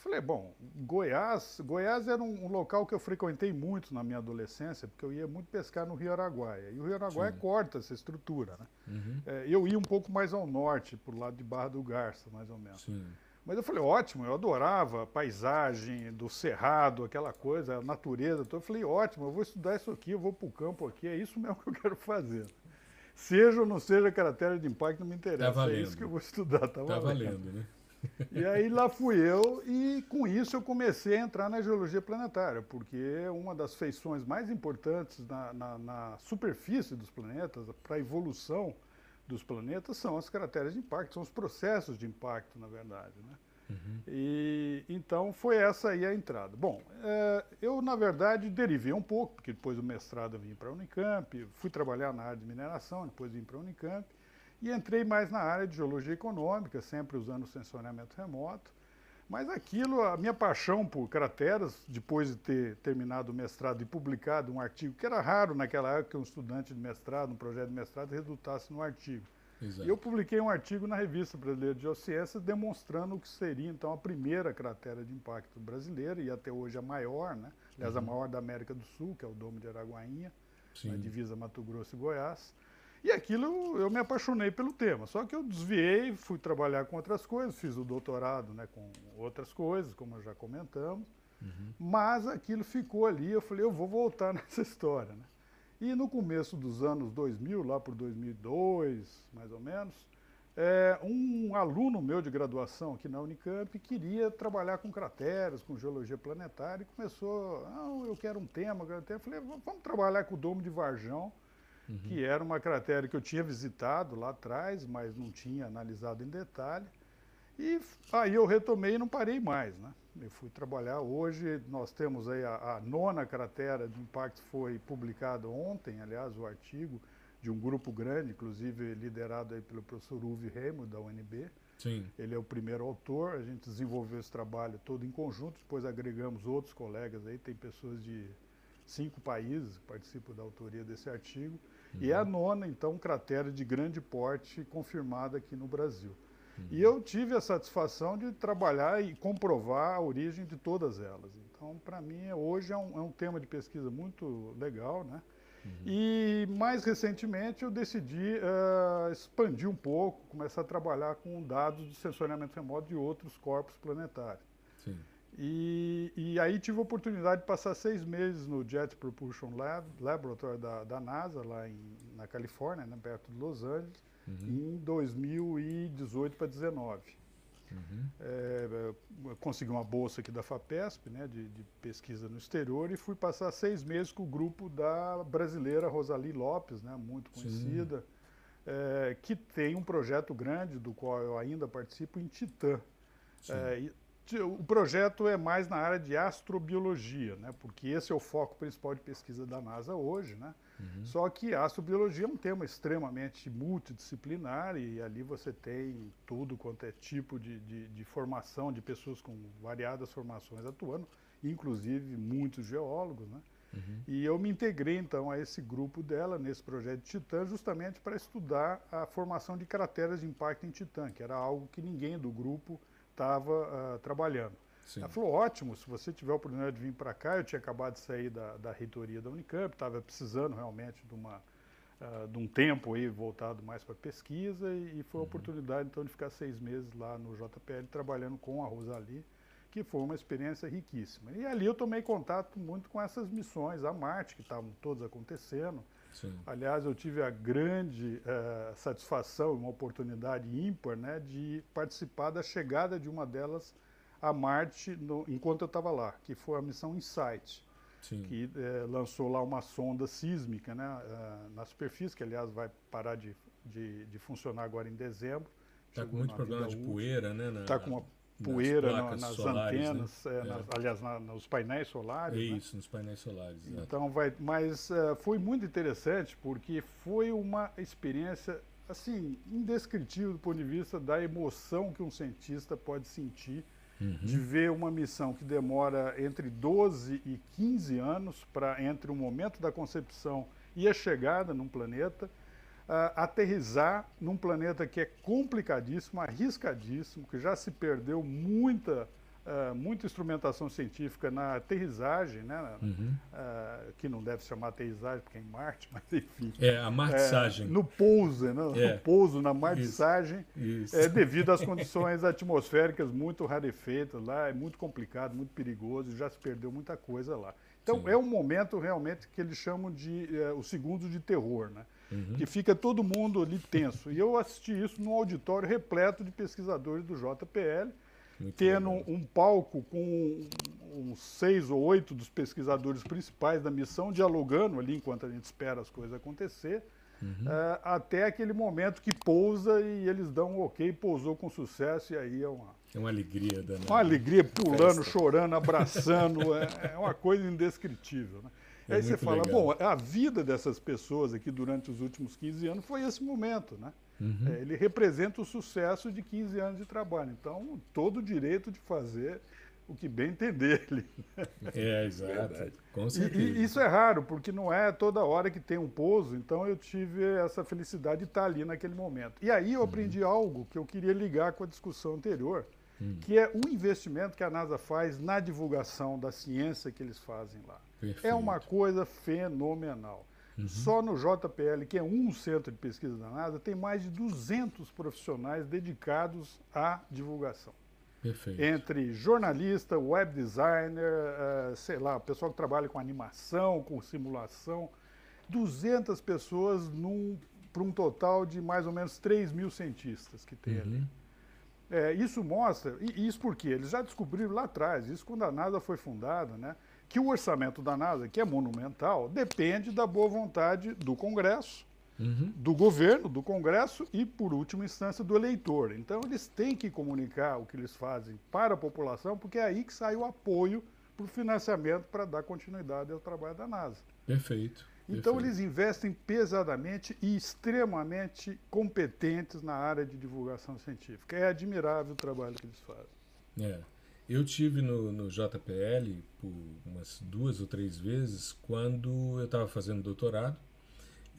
Falei, bom, Goiás, Goiás era um, um, local que eu frequentei muito na minha adolescência, porque eu ia muito pescar no Rio Araguaia. E o Rio Araguaia Sim. corta essa estrutura, né? Uhum. É, eu ia um pouco mais ao norte, por lado de Barra do Garça, mais ou menos. Sim. Mas eu falei, ótimo, eu adorava a paisagem do cerrado, aquela coisa, a natureza. Então eu falei, ótimo, eu vou estudar isso aqui, eu vou para o campo aqui, é isso mesmo [LAUGHS] que eu quero fazer. Seja ou não seja caractere de impacto, não me interessa. Tá é isso que eu vou estudar. Tá, tá valendo, valendo né? E aí lá fui eu e com isso eu comecei a entrar na geologia planetária, porque uma das feições mais importantes na, na, na superfície dos planetas, para a evolução dos planetas, são as crateras de impacto, são os processos de impacto, na verdade. Né? Uhum. E então foi essa aí a entrada. Bom, é, eu na verdade derivei um pouco, porque depois do mestrado eu vim para a Unicamp, fui trabalhar na área de mineração, depois vim para a Unicamp. E entrei mais na área de geologia econômica, sempre usando o sensoriamento remoto. Mas aquilo, a minha paixão por crateras, depois de ter terminado o mestrado e publicado um artigo, que era raro naquela época que um estudante de mestrado, um projeto de mestrado, resultasse no artigo. Exato. E eu publiquei um artigo na Revista Brasileira de Geociências demonstrando o que seria, então, a primeira cratera de impacto brasileira, e até hoje a maior, né? Aliás, uhum. a maior da América do Sul, que é o Domo de Araguainha, Sim. na divisa Mato Grosso e Goiás. E aquilo eu me apaixonei pelo tema. Só que eu desviei, fui trabalhar com outras coisas, fiz o doutorado né, com outras coisas, como já comentamos. Uhum. Mas aquilo ficou ali, eu falei, eu vou voltar [LAUGHS] nessa história. Né? E no começo dos anos 2000, lá por 2002, mais ou menos, é, um aluno meu de graduação aqui na Unicamp queria trabalhar com crateras, com geologia planetária, e começou, ah, eu quero um tema, eu quero um tema. Eu falei, vamos trabalhar com o Domo de Varjão, uhum. que era uma cratera que eu tinha visitado lá atrás, mas não tinha analisado em detalhe. E aí eu retomei e não parei mais, né? Eu fui trabalhar. Hoje nós temos aí a, a nona cratera de impacto foi publicado ontem, aliás, o artigo de um grupo grande, inclusive liderado aí pelo professor Uwe Remo, da UNB. Sim. Ele é o primeiro autor, a gente desenvolveu esse trabalho todo em conjunto, depois agregamos outros colegas aí, tem pessoas de cinco países que participam da autoria desse artigo. Uhum. E é a nona, então, cratera de grande porte confirmada aqui no Brasil. Uhum. E eu tive a satisfação de trabalhar e comprovar a origem de todas elas. Então, para mim, hoje é um, é um, tema de pesquisa muito legal, né? Uhum. E mais recentemente eu decidi uh, expandir um pouco, começar a trabalhar com dados de sensoriamento remoto de outros corpos planetários. Sim. E, e, aí tive a oportunidade de passar seis meses no Jet Propulsion Lab, Laboratory da, da NASA, lá em, na Califórnia, né, perto de Los Angeles, uhum. em 2018 para 2019. Uhum. É, consegui uma bolsa aqui da FAPESP, né, de, de, pesquisa no exterior, e fui passar seis meses com o grupo da brasileira Rosali Lopes, né, muito conhecida, é, que tem um projeto grande, do qual eu ainda participo, em Titã. É, o projeto é mais na área de astrobiologia, né? porque esse é o foco principal de pesquisa da NASA hoje. Né? Uhum. Só que a astrobiologia é um tema extremamente multidisciplinar e ali você tem tudo quanto é tipo de, de, de formação de pessoas com variadas formações atuando, inclusive muitos geólogos, né? Uhum. E eu me integrei então a esse grupo dela, nesse projeto de Titã, justamente para estudar a formação de crateras de impacto em Titã, que era algo que ninguém do grupo estava uh, ah, trabalhando. Sim. Ela falou: ótimo, se você tiver a oportunidade de vir para cá, eu tinha acabado de sair da, da reitoria da Unicamp, estava precisando realmente de, uma, uh, de um tempo aí voltado mais para pesquisa, e, e foi a uhum. oportunidade então de ficar seis meses lá no JPL trabalhando com a Rosali que foi uma experiência riquíssima. E ali eu tomei contato muito com essas missões a Marte, que estavam todas acontecendo. Sim. Aliás, eu tive a grande uh, satisfação, uma oportunidade ímpar, né, de participar da chegada de uma delas a Marte no, enquanto eu estava lá, que foi a missão InSight, Sim. que uh, lançou lá uma sonda sísmica né, uh, na superfície, que aliás vai parar de, de, de funcionar agora em dezembro. Está com muito problema de poeira, né? Está com uma poeira nas, nas solares, antenas, né? é, nas, é. aliás, na, nos painéis solares. É né? isso, nos painéis solares. Então vai, mas uh, foi muito interessante porque foi uma experiência assim indescritível do ponto de vista da emoção que um cientista pode sentir uhum. de ver uma missão que demora entre 12 e 15 anos para entre o momento da concepção e a chegada num planeta uh, aterrizar num planeta que é complicadíssimo, arriscadíssimo, que já se perdeu muita, uh, muita instrumentação científica na aterrissagem, né? Uhum. Uh, que não deve se chamar aterrissagem porque é em Marte, [LAUGHS] mas enfim. É, a martissagem. É, no pouso, né? É. no pouso, na martissagem, Isso. Isso. É, devido às [LAUGHS] condições atmosféricas muito rarefeitas lá, é muito complicado, muito perigoso, já se perdeu muita coisa lá. Então Sim. é um momento realmente que eles chamam de uh, o segundo de terror, né? Uhum. que fica todo mundo ali tenso. E eu assisti isso num auditório repleto de pesquisadores do JPL, Muito tendo legal. um palco com uns seis ou oito dos pesquisadores principais da missão dialogando ali enquanto a gente espera as coisas acontecer. Uhum. Uh, até aquele momento que pousa e eles dão um ok, pousou com sucesso, e aí é uma. É uma alegria, Dana. Uma alegria pulando, chorando, abraçando, [LAUGHS] é, é, uma coisa indescritível. Né? É Aí você fala, legal. bom, a vida dessas pessoas aqui durante os últimos 15 anos foi esse momento, né? Uhum. É, ele representa o sucesso de 15 anos de trabalho. Então, todo o direito de fazer o que bem entender ele. É, exato. Com certeza. E, e, isso é raro, porque não é toda hora que tem um pouso, então eu tive essa felicidade de estar ali naquele momento. E aí eu aprendi uhum. algo que eu queria ligar com a discussão anterior, uhum. que é o investimento que a NASA faz na divulgação da ciência que eles fazem lá. Perfeito. É uma coisa fenomenal. Uhum. Só no JPL, que é um centro de pesquisa da NASA, tem mais de 200 profissionais dedicados à divulgação. Perfeito. Entre jornalista, web designer, uh, sei lá, pessoal que trabalha com animação, com simulação. 200 pessoas para um total de mais ou menos 3 mil cientistas que tem uhum. ali. É, isso mostra, e isso porque eles já descobriram lá atrás, isso quando a NASA foi fundada, né? Que o orçamento da NASA, que é monumental, depende da boa vontade do Congresso, uhum. do governo, do Congresso e, por última instância, do eleitor. Então, eles têm que comunicar o que eles fazem para a população, porque é aí que sai o apoio para o financiamento para dar continuidade ao trabalho da NASA. Perfeito. Então, Perfeito. eles investem pesadamente e extremamente competentes na área de divulgação científica. É admirável o trabalho que eles fazem. É. Eu tive no, no JPL por umas duas ou três vezes quando eu estava fazendo doutorado.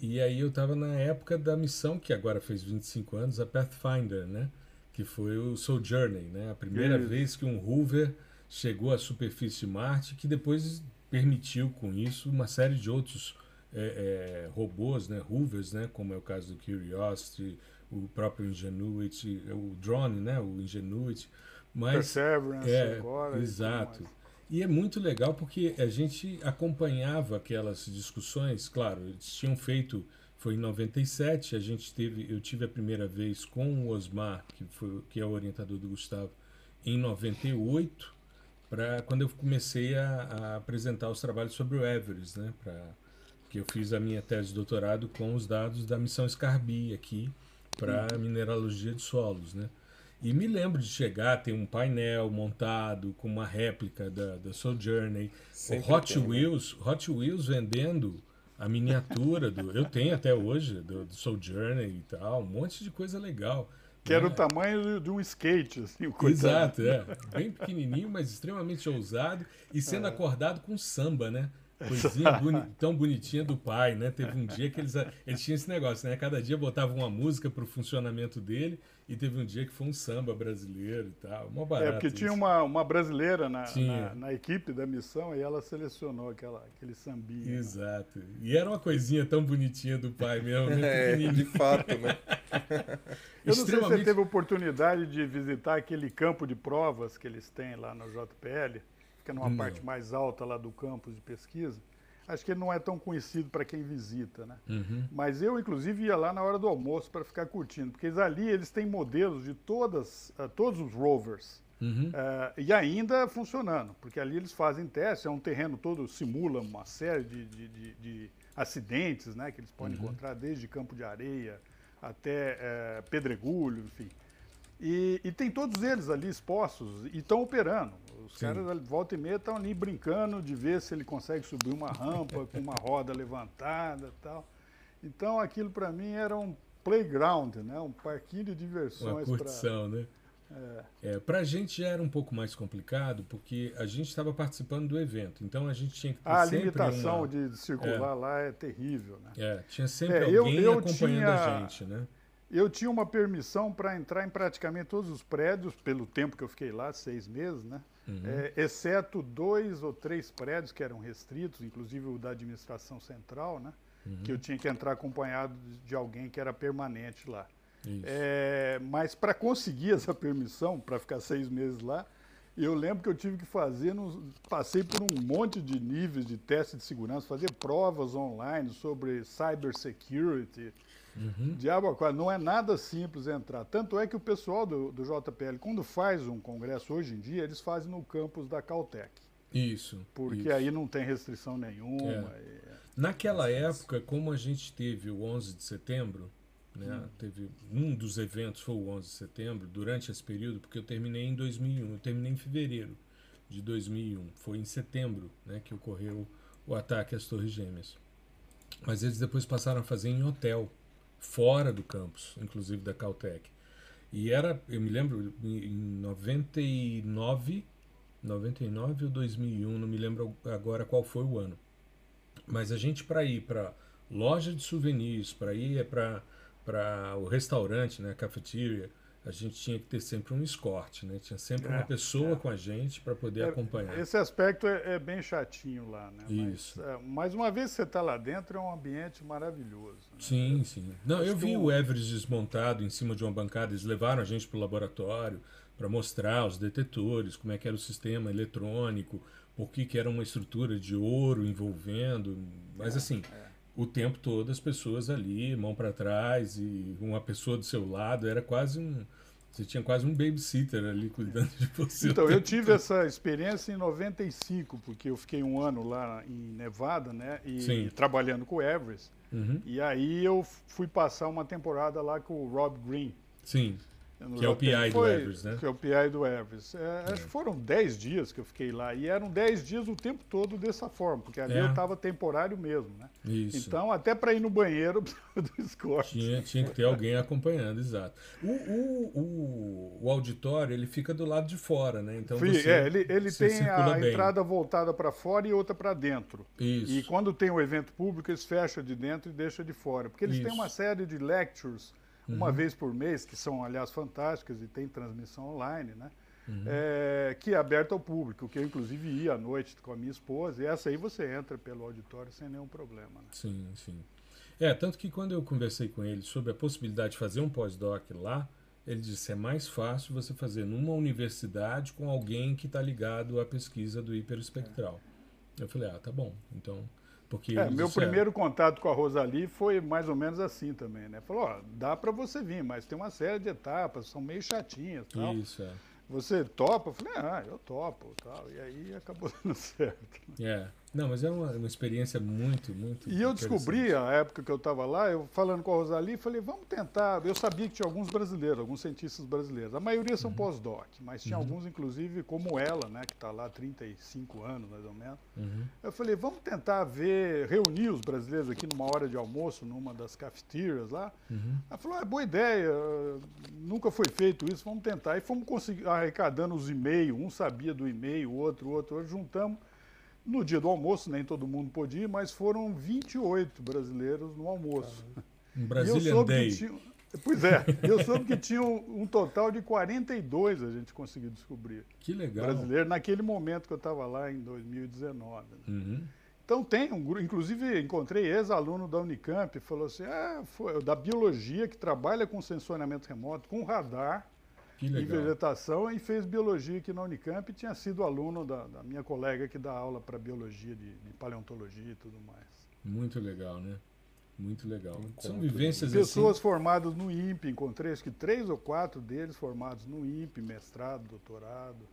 E aí eu estava na época da missão, que agora fez 25 anos, a Pathfinder, né? Que foi o Sojourner, né? A primeira isso. vez que um rover chegou à superfície de Marte, que depois permitiu com isso uma série de outros é, é, robôs, né? Rovers, né? Como é o caso do Curiosity, o próprio Ingenuity, o drone, né? O Ingenuity mas, Perseverance é, agora. Exato. E, e é muito legal porque a gente acompanhava aquelas discussões, claro, eles tinham feito, foi em 97, a gente teve, eu tive a primeira vez com o Osmar, que, foi, que é o orientador do Gustavo, em 98, para quando eu comecei a, a, apresentar os trabalhos sobre o Everest, né, pra, que eu fiz a minha tese de doutorado com os dados da missão Scarbi aqui para mineralogia de solos, né? E me lembro de chegar, ter um painel montado com uma réplica da, da Sojourner. O Hot tem, né? Wheels, né? Hot Wheels vendendo a miniatura do. eu tenho até hoje, do, do Sojourner e tal, um monte de coisa legal. Que era o é. tamanho de um skate, assim, o Exato, é. Bem pequenininho, mas extremamente ousado e sendo é. acordado com samba, né? Coisinha boni tão bonitinha do pai, né? Teve um dia que eles, eles tinham esse negócio, né? Cada dia botavam uma música para o funcionamento dele e teve um dia que foi um samba brasileiro e tal. Uma barata é, porque isso. tinha uma, uma brasileira na, na, na, equipe da missão e ela selecionou aquela, aquele sambinha. Né? Exato. Né? E era uma coisinha tão bonitinha do pai mesmo. [LAUGHS] é, de fato, né? [LAUGHS] Eu não sei se você teve oportunidade de visitar aquele campo de provas que eles têm lá no JPL fica numa não. parte mais alta lá do campus de pesquisa. Acho que ele não é tão conhecido para quem visita, né? Uhum. Mas eu, inclusive, ia lá na hora do almoço para ficar curtindo, porque ali eles têm modelos de todas, uh, todos os rovers. Uhum. Uh, e ainda funcionando, porque ali eles fazem testes, é um terreno todo, simula uma série de, de, de, de acidentes né, que eles podem uhum. encontrar, desde campo de areia até uh, pedregulho, enfim. E, e, tem todos eles ali expostos e estão operando. Os Sim. caras, volta e meia, estão ali brincando de ver se ele consegue subir uma rampa com uma [LAUGHS] roda levantada tal. Então, aquilo para mim era um playground, né? um parquinho de diversões. Uma curtição, pra... né? É. É, para a gente era um pouco mais complicado, porque a gente estava participando do evento, então a gente tinha que ter A limitação uma... de circular é. lá é terrível, né? É, tinha sempre é, alguém eu, eu acompanhando tinha... a gente, né? Eu tinha uma permissão para entrar em praticamente todos os prédios, pelo tempo que eu fiquei lá, seis meses, né? Uhum. É, exceto dois ou três prédios que eram restritos, inclusive o da administração central, né? Uhum. Que eu tinha que entrar acompanhado de alguém que era permanente lá. É, mas para conseguir [LAUGHS] essa permissão, para ficar seis meses lá, eu lembro que eu tive que fazer, passei por um monte de níveis de teste de segurança, fazer provas online sobre cybersecurity, Uhum. Diabo não é nada simples entrar. Tanto é que o pessoal do, do JPL, quando faz um congresso hoje em dia, eles fazem no campus da Caltech. Isso. Porque isso. aí não tem restrição nenhuma. É. E... Naquela época, como a gente teve o 11 de setembro, né, hum. teve um dos eventos foi o 11 de setembro, durante esse período, porque eu terminei em 2001, eu terminei em fevereiro de 2001. Foi em setembro né, que ocorreu o ataque às Torres Gêmeas. Mas eles depois passaram a fazer em hotel fora do campus, inclusive da Caltech. E era, eu me lembro, em 99, 99 ou 2001, não me lembro agora qual foi o ano. Mas a gente para ir para loja de souvenirs, para ir para o restaurante, né, cafeteria, a gente tinha que ter sempre um escorte, né? Tinha sempre é, uma pessoa é. com a gente para poder é, acompanhar. Esse aspecto é, é, bem chatinho lá, né? Isso. Mas, é, mas uma vez que você está lá dentro, é um ambiente maravilhoso. Né? Sim, sim. Não, Acho eu vi um... o Everest desmontado em cima de uma bancada. Eles levaram a gente para o laboratório para mostrar os detetores, como é que era o sistema eletrônico, por que, que era uma estrutura de ouro envolvendo. Mas é, assim o tempo todo as pessoas ali, mão para trás e uma pessoa do seu lado, era quase um você tinha quase um babysitter ali cuidando de você. Então, eu tive todo. essa experiência em 95, porque eu fiquei um ano lá em Nevada, né, e, trabalhando com o Everest. Uhum. E aí eu fui passar uma temporada lá com o Rob Green. Sim. Que é o PI do Everest, né? Que é o PI do Everest. É, é. Acho que foram 10 dias que eu fiquei lá. E eram 10 dias o tempo todo dessa forma, porque ali é. eu estava temporário mesmo, né? Isso. Então, até para ir no banheiro, [LAUGHS] do escorte. Tinha, tinha que ter alguém acompanhando, exato. O, o, o, o, auditório, ele fica do lado de fora, né? Então, você, é, ele, ele tem a bem. entrada voltada para fora e outra para dentro. Isso. E quando tem o evento público, eles fecham de dentro e deixam de fora. Porque eles Isso. têm uma série de lectures uma uhum. vez por mês, que são, aliás, fantásticas e tem transmissão online, né? Uhum. É, que é aberta ao público, que eu inclusive ia à noite com a minha esposa, e essa aí você entra pelo auditório sem nenhum problema. Né? Sim, sim. É, tanto que quando eu conversei com ele sobre a possibilidade de fazer um pós-doc lá, ele disse é mais fácil você fazer numa universidade com alguém que está ligado à pesquisa do hiperespectral. É. Eu falei, ah, tá bom, então porque é, meu primeiro contato com a Rosalie foi mais ou menos assim também, né? Falou, ó, dá para você vir, mas tem uma série de etapas, são meio chatinhas, tal. Isso, é. Você topa? Eu falei, ah, eu topo, tal. E aí acabou [LAUGHS] dando certo. É. Não, mas é uma, uma experiência muito, muito. E eu descobri, a época que eu estava lá, eu falando com a Rosalie, falei, vamos tentar. Eu sabia que tinha alguns brasileiros, alguns cientistas brasileiros. A maioria são uhum. pós-doc, mas tinha uhum. alguns, inclusive, como ela, né, que está lá há 35 anos, mais ou menos. Uhum. Eu falei, vamos tentar ver, reunir os brasileiros aqui numa hora de almoço, numa das cafeterias lá. Uhum. Ela falou, é boa ideia, nunca foi feito isso, vamos tentar. E fomos arrecadando os e-mails, um sabia do e-mail, o outro, o outro, juntamos. No dia do almoço, nem todo mundo podia ir, mas foram 28 brasileiros no almoço. Um Brazilian Day. Tinha, pois é, eu soube que tinha um, um, total de 42 a gente conseguiu descobrir. Que legal. Brasileiro, naquele momento que eu estava lá, em 2019. Né? Uhum. Então tem um grupo, inclusive encontrei ex-aluno da Unicamp, falou assim, ah, foi, da biologia, que trabalha com sensoriamento remoto, com radar e vegetação, e fez biologia aqui na Unicamp e tinha sido aluno da, da minha colega que dá aula para biologia, de, de, paleontologia e tudo mais. Muito legal, né? Muito legal. São vivências Pessoas assim... formadas no INPE, encontrei acho que três ou quatro deles formados no INPE, mestrado, doutorado.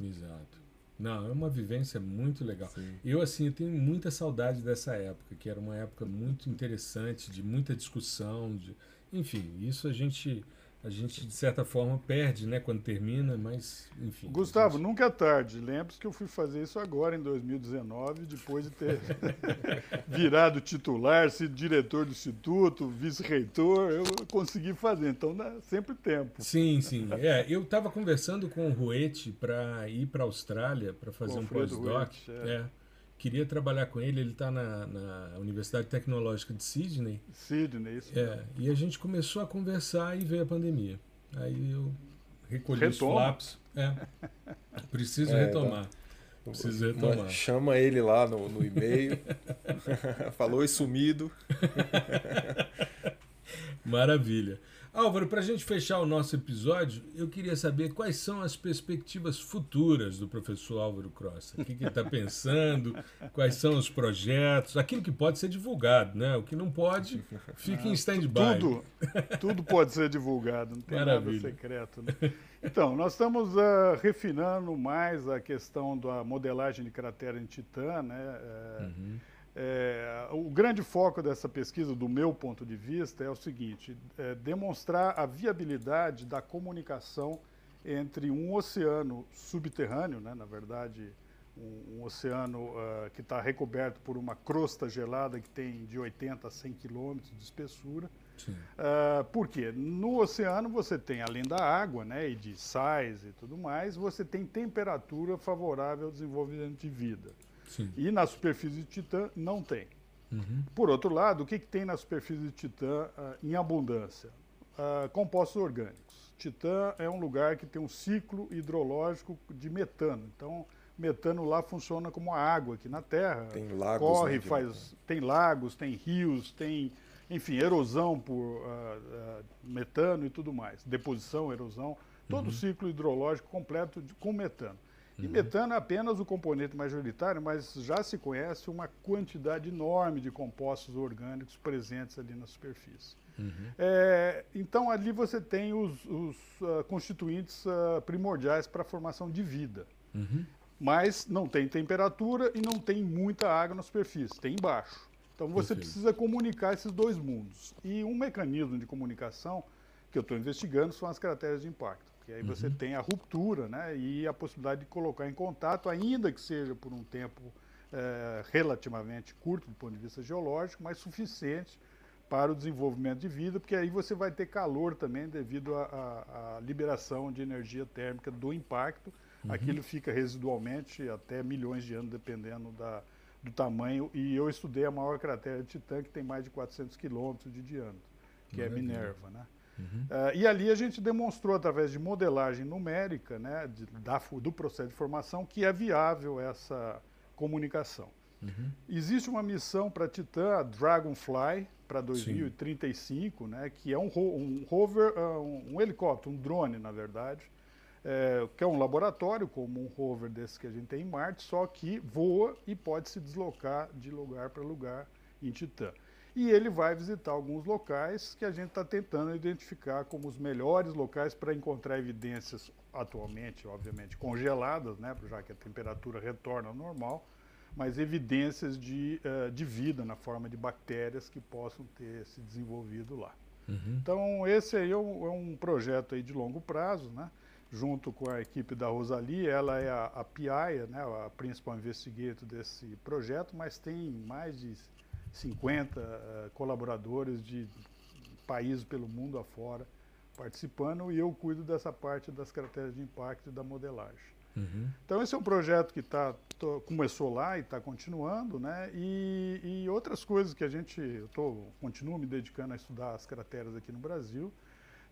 Exato. Não, é uma vivência muito legal. Sim. Eu, assim, eu tenho muita saudade dessa época, que era uma época muito interessante, de muita discussão, de... enfim, isso a gente a gente de certa forma perde, né, quando termina, mas enfim. Gustavo, gente... nunca é tarde. Lembre-se que eu fui fazer isso agora em 2019, depois de ter [LAUGHS] virado titular, sido diretor do instituto, vice-reitor, eu consegui fazer. Então dá sempre tempo. Sim, sim. É, eu estava conversando com o Ruete para ir para a Austrália para fazer um pós-doc. É. é queria trabalhar com ele. Ele está na, na, Universidade Tecnológica de Sydney. Sydney, isso. É, e a gente começou a conversar e veio a pandemia. Aí eu recolhi Retoma. os flaps. É, preciso é, retomar. Tá. Preciso retomar. chama ele lá no, no e-mail. [LAUGHS] Falou e sumido. [LAUGHS] Maravilha. Álvaro, para a gente fechar o nosso episódio, eu queria saber quais são as perspectivas futuras do professor Álvaro Cross. O que, que ele está pensando, [LAUGHS] quais são os projetos, aquilo que pode ser divulgado, né? O que não pode, fica em stand-by. Tudo, tudo pode ser divulgado, não tem Maravilha. nada secreto. Né? Então, nós estamos uh, refinando mais a questão da modelagem de cratera em Titã, né? Uh, uhum é, o grande foco dessa pesquisa, do meu ponto de vista, é o seguinte: é demonstrar a viabilidade da comunicação entre um oceano subterrâneo, né, na verdade, um, um oceano uh, que está recoberto por uma crosta gelada que tem de 80 a 100 quilômetros de espessura. Uh, por quê? No oceano você tem, além da água né, e de sais e tudo mais, você tem temperatura favorável ao desenvolvimento de vida. Sim. E na superfície de Titã não tem. Uhum. Por outro lado, o que, que tem na superfície de Titã uh, em abundância? Uh, compostos orgânicos. Titã é um lugar que tem um ciclo hidrológico de metano. Então, metano lá funciona como a água aqui na Terra. Tem lagos. Corre, né, faz, tem lagos, tem rios, tem, enfim, erosão por uh, metano e tudo mais. Deposição, erosão. Todo uhum. o ciclo hidrológico completo de, com metano. E metano é apenas o componente majoritário, mas já se conhece uma quantidade enorme de compostos orgânicos presentes ali na superfície. Uhum. É, então ali você tem os, os uh, constituintes uh, primordiais para a formação de vida. Uhum. Mas não tem temperatura e não tem muita água na superfície, tem embaixo. Então você Perfeito. precisa comunicar esses dois mundos. E um mecanismo de comunicação que eu estou investigando são as crateras de impacto. Que aí uhum. você tem a ruptura né, e a possibilidade de colocar em contato, ainda que seja por um tempo é, relativamente curto do ponto de vista geológico, mas suficiente para o desenvolvimento de vida, porque aí você vai ter calor também devido à liberação de energia térmica do impacto. Uhum. Aquilo fica residualmente até milhões de anos, dependendo da, do tamanho. E eu estudei a maior cratera de Titã, que tem mais de 400 quilômetros de diâmetro, que é Minerva. Né? Uhum. Uh, e ali a gente demonstrou, através de modelagem numérica, né, de, da, do processo de formação, que é viável essa comunicação. Uhum. Existe uma missão para Titã, a Dragonfly, para 2035, né, que é um, um rover, uh, um, um, helicóptero, um drone, na verdade, é, que é um laboratório, como um rover desse que a gente tem em Marte, só que voa e pode se deslocar de lugar para lugar em Titã e ele vai visitar alguns locais que a gente está tentando identificar como os melhores locais para encontrar evidências atualmente, obviamente, congeladas, né, já que a temperatura retorna ao normal, mas evidências de, uh, de vida na forma de bactérias que possam ter se desenvolvido lá. Uhum. Então, esse aí é um, é um, projeto aí de longo prazo, né? junto com a equipe da Rosalie, ela é a, a PI, né, a principal investigator desse projeto, mas tem mais de 50 uh, eh, colaboradores de países pelo mundo afora participando e eu cuido dessa parte das características de impacto e da modelagem. Uhum. Então esse é um projeto que tá, tô, começou lá e está continuando, né? E, e, outras coisas que a gente, eu tô, continuo me dedicando a estudar as crateras aqui no Brasil.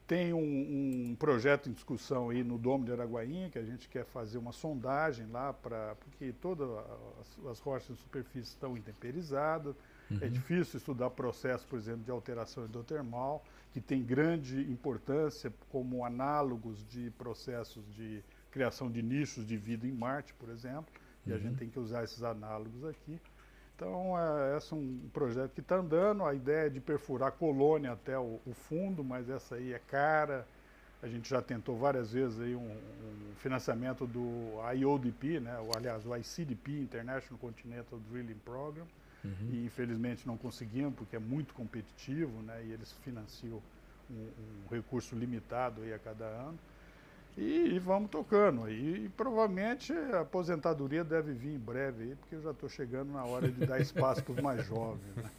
Tem um, um, projeto em discussão aí no Domo de Araguainha, que a gente quer fazer uma sondagem lá, para porque todas as, as rochas de superfície estão intemperizadas. Uhum. É difícil estudar processos, por exemplo, de alteração hidrotermal, que tem grande importância como análogos de processos de criação de nichos de vida em Marte, por exemplo, e uhum. a gente uhum. tem que usar esses análogos aqui. Então, é, esse é um projeto que está andando. A ideia é de perfurar a colônia até o, o, fundo, mas essa aí é cara. A gente já tentou várias vezes aí um, um financiamento do IODP, né? O, aliás, o ICDP, International Continental Drilling Program, uhum. e infelizmente não conseguimos porque é muito competitivo, né? E eles financiam um, um recurso limitado aí a cada ano. E, e, vamos tocando. E, e, provavelmente a aposentadoria deve vir em breve aí, porque eu já estou chegando na hora de dar espaço para os mais jovens. Né?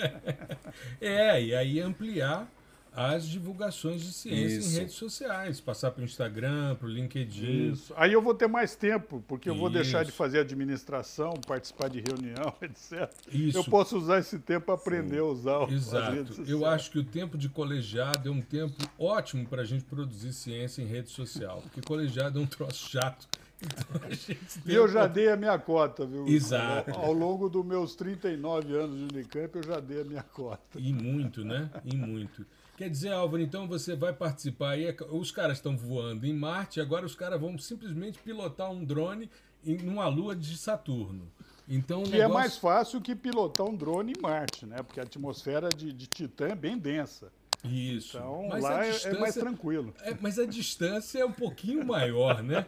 [LAUGHS] é, e aí ampliar as divulgações de ciência Isso. em redes sociais, passar para o Instagram, para o LinkedIn. Isso. Aí eu vou ter mais tempo, porque eu vou deixar de fazer administração, participar de reunião, [LAUGHS] etc. Isso. Eu posso usar esse tempo para aprender Sim. a usar Exato. Eu acho que o tempo de colegiado é um tempo ótimo para a gente produzir ciência em rede social, porque colegiado é um troço chato. [LAUGHS] Então e eu já dei a minha cota, viu? Exato. Ao, ao longo dos meus 39 anos de Unicamp, eu já dei a minha cota. E muito, né? E muito. Quer dizer, Álvaro, então você vai participar aí. Os caras estão voando em Marte, agora os caras vão simplesmente pilotar um drone em uma lua de Saturno. Então, que é negócio... é mais fácil que pilotar um drone em Marte, né? Porque a atmosfera de, de Titã é bem densa. Isso. Então mas lá é, é mais tranquilo. É, mas a distância é um pouquinho maior, né?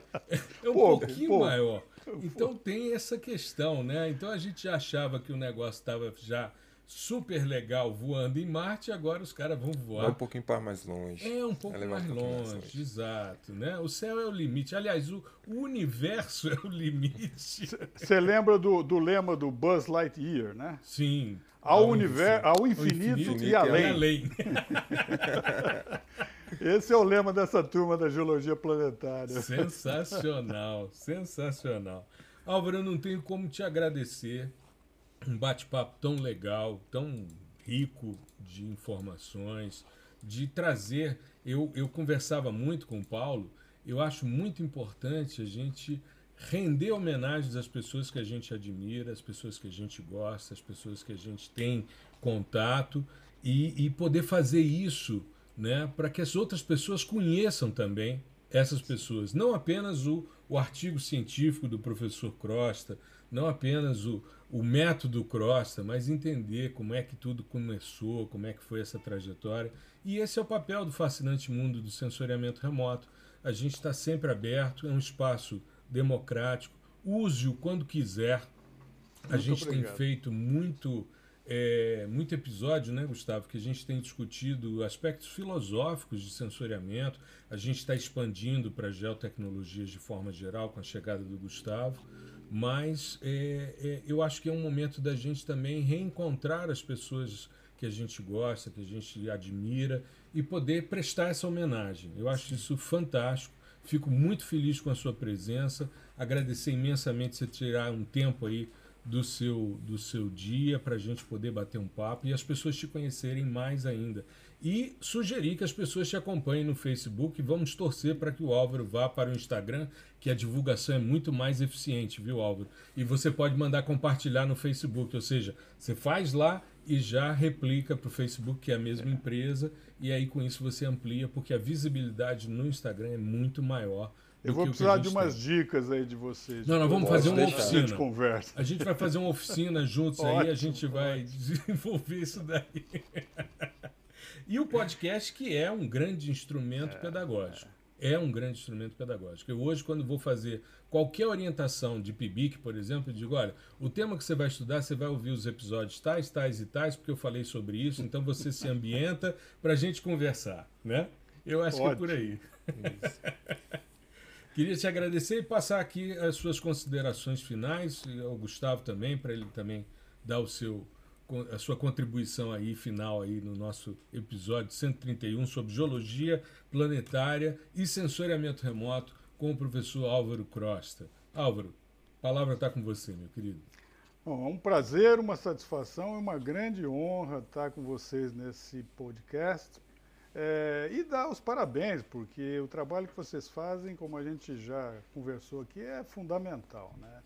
É um pouco, pouquinho pouco. maior. Então tem essa questão, né? Então a gente já achava que o negócio estava já super legal voando em Marte, agora os caras vão voar. É um pouquinho para mais longe. É um pouco mais, um longe, mais, longe, exato. Né? O céu é o limite. Aliás, o, universo [LAUGHS] é o limite. Você lembra do, do lema do Buzz Lightyear, né? Sim. Ao, universo, ao infinito, infinito e além. além. [LAUGHS] Esse é o lema dessa turma da geologia planetária. Sensacional, sensacional. Álvaro, eu não tenho como te agradecer um bate-papo tão legal, tão rico de informações, de trazer. Eu, eu conversava muito com o Paulo, eu acho muito importante a gente render homenagens às pessoas que a gente admira, às pessoas que a gente gosta, às pessoas que a gente tem contato e, e poder fazer isso né, para que as outras pessoas conheçam também essas pessoas. Não apenas o, o artigo científico do professor Crosta, não apenas o, o método Crosta, mas entender como é que tudo começou, como é que foi essa trajetória. E esse é o papel do fascinante mundo do sensoriamento remoto. A gente está sempre aberto, é um espaço democrático, use-o quando quiser. A muito gente obrigado. tem feito muito, é, muito episódio, né, Gustavo, que a gente tem discutido aspectos filosóficos de sensoriamento. A gente está expandindo para geotecnologias de forma geral com a chegada do Gustavo mas é, é, eu acho que é um momento da gente também reencontrar as pessoas que a gente gosta, que a gente admira e poder prestar essa homenagem. Eu acho isso fantástico. Fico muito feliz com a sua presença. Agradecer imensamente você tirar um tempo aí do seu, do seu dia para a gente poder bater um papo e as pessoas te conhecerem mais ainda. E sugerir que as pessoas te acompanhem no Facebook. Vamos torcer para que o Álvaro vá para o Instagram, que a divulgação é muito mais eficiente, viu, Álvaro? E você pode mandar compartilhar no Facebook, ou seja, você faz lá e já replica para o Facebook, que é a mesma é. empresa, e aí com isso você amplia, porque a visibilidade no Instagram é muito maior. Eu vou precisar de umas tem. dicas aí de vocês. Não, nós vamos fazer uma oficina. Gente conversa. A gente vai fazer uma oficina [LAUGHS] juntos aí, a gente vai desenvolver isso daí. [LAUGHS] E o podcast, que é um grande instrumento é, pedagógico. É. é. um grande instrumento pedagógico. Eu hoje, quando vou fazer qualquer orientação de PIBIC, por exemplo, eu digo, olha, o tema que você vai estudar, você vai ouvir os episódios tais, tais e tais, porque eu falei sobre isso, então você se ambienta para a gente conversar, né? Eu acho Ótimo. que é por aí. [LAUGHS] Queria te agradecer e passar aqui as suas considerações finais, e ao Gustavo também, para ele também dar o seu a sua contribuição aí final aí no nosso episódio 131 sobre geologia planetária e sensoriamento remoto com o professor Álvaro Crosta. Álvaro, a palavra está com você, meu querido. Bom, é um prazer, uma satisfação e uma grande honra estar com vocês nesse podcast. É, e dar os parabéns, porque o trabalho que vocês fazem, como a gente já conversou aqui, é fundamental. Né?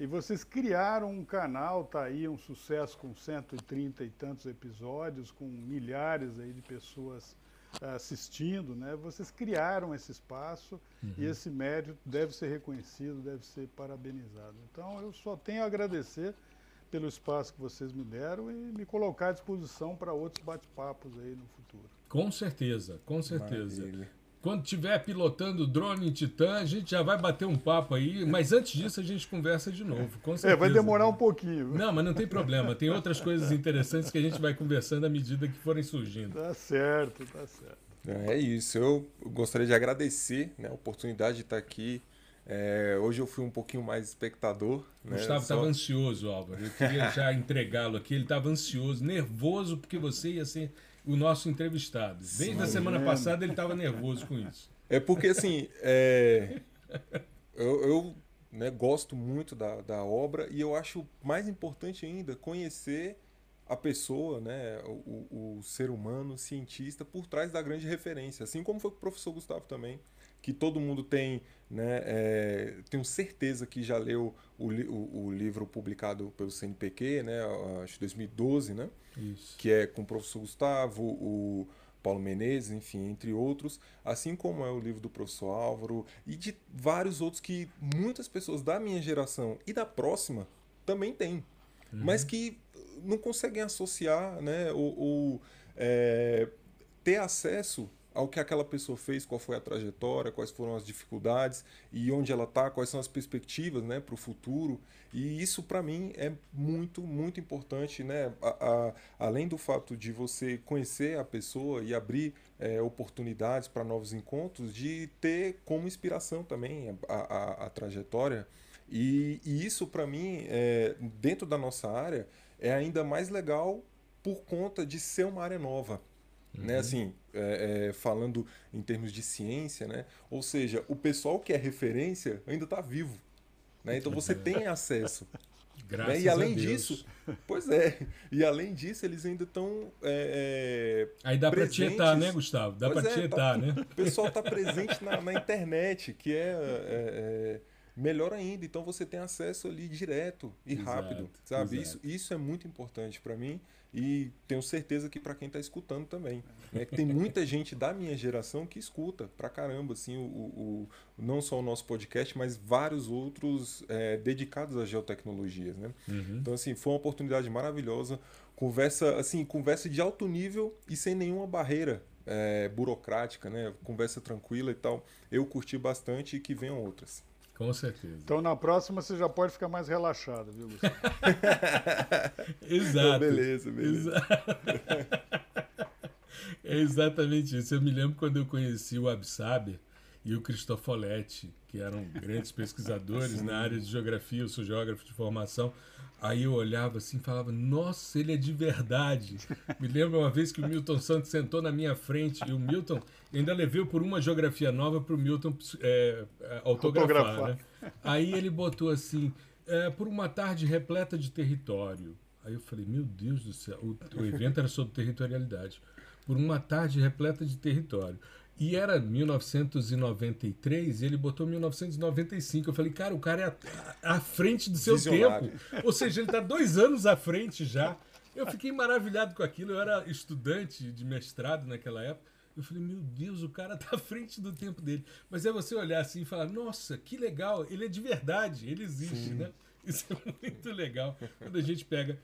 E vocês criaram um canal, tá aí um sucesso com 130 e tantos episódios, com milhares aí de pessoas uh, assistindo, né? Vocês criaram esse espaço uhum. e esse mérito deve ser reconhecido, deve ser parabenizado. Então eu só tenho a agradecer pelo espaço que vocês me deram e me colocar à disposição para outros bate-papos aí no futuro. Com certeza, com certeza. Maravilha. Quando tiver pilotando o drone em Titã, a gente já vai bater um papo aí, mas antes disso a gente conversa de novo, com certeza. É, vai demorar um pouquinho. Não, mas não tem problema. Tem outras coisas interessantes que a gente vai conversando à medida que forem surgindo. Tá certo, tá certo. É isso. Eu gostaria de agradecer né, a oportunidade de estar aqui. É, hoje eu fui um pouquinho mais espectador. Né? Gustavo estava Só... ansioso, Álvaro. Eu queria [LAUGHS] já entregá-lo aqui. Ele estava ansioso, nervoso, porque você ia ser o nosso entrevistado. Desde Sim, a semana passada ele estava nervoso com isso. É porque, assim, é... eu, eu né, gosto muito da, da obra e eu acho mais importante ainda conhecer a pessoa, né, o, o ser humano, o cientista, por trás da grande referência. Assim como foi com o professor Gustavo também que todo mundo tem, né, é, tenho certeza que já leu o, o, o, livro publicado pelo CNPq, né, acho 2012, né, Isso. que é com o professor Gustavo, o Paulo Menezes, enfim, entre outros, assim como é o livro do professor Álvaro e de vários outros que muitas pessoas da minha geração e da próxima também têm, uhum. mas que não conseguem associar, né, ou, ou é, ter acesso ao que aquela pessoa fez, qual foi a trajetória, quais foram as dificuldades e onde ela está, quais são as perspectivas né, para o futuro. E isso, para mim, é muito, muito importante. Né? A, a, além do fato de você conhecer a pessoa e abrir é, oportunidades para novos encontros, de ter como inspiração também a, a, a trajetória. E, e isso, para mim, é, dentro da nossa área, é ainda mais legal por conta de ser uma área nova. Né, uhum. Né? Assim, é, é, falando em termos de ciência, né? ou seja, o pessoal que é referência ainda está vivo. Né? Então você [LAUGHS] tem acesso. Graças né? E além disso, pois é, e além disso, eles ainda estão. É, é, Aí dá para tietar, né, Gustavo? Dá para é, tietar, tá, né? [LAUGHS] O pessoal está presente na, na, internet, que é, é, melhor ainda. Então você tem acesso ali direto e exato, rápido, sabe? Isso, isso é muito importante para mim e tenho certeza que para quem está escutando também. Né? Que tem muita gente da minha geração que escuta pra caramba, assim, o, o não só o nosso podcast, mas vários outros é, dedicados às geotecnologias. Né? Uhum. Então, assim, foi uma oportunidade maravilhosa. Conversa, assim, conversa de alto nível e sem nenhuma barreira é, burocrática, né? Conversa tranquila e tal. Eu curti bastante e que venham outras. Com certeza. Então na próxima você já pode ficar mais relaxado, viu, Gustavo? [LAUGHS] Exato. beleza, beleza. é [LAUGHS] exatamente isso. Eu me lembro quando eu conheci o Absaber e o Cristofoletti, que eram grandes pesquisadores [LAUGHS] Sim. na área de geografia, eu sou geógrafo de formação. Aí eu olhava assim e falava, nossa, ele é de verdade. Me lembro uma vez que o Milton Santos sentou na minha frente e o Milton ainda levei por uma geografia nova para o Milton é, é, autografar. autografar. Né? Aí ele botou assim, é, por uma tarde repleta de território. Aí eu falei, meu Deus do céu, o, o evento era sobre territorialidade. Por uma tarde repleta de território. E era 1993 e ele botou 1995. Eu falei, cara, o cara é à, frente do seu Visionário. tempo. Ou seja, ele está dois anos à frente já. Eu fiquei maravilhado com aquilo. Eu era estudante de mestrado naquela época. Eu falei, meu Deus, o cara está [LAUGHS] à frente do tempo dele. Mas é você olhar assim e falar, nossa, que legal, ele é de verdade, ele existe, Sim. né? [LAUGHS] Isso é muito legal quando a gente pega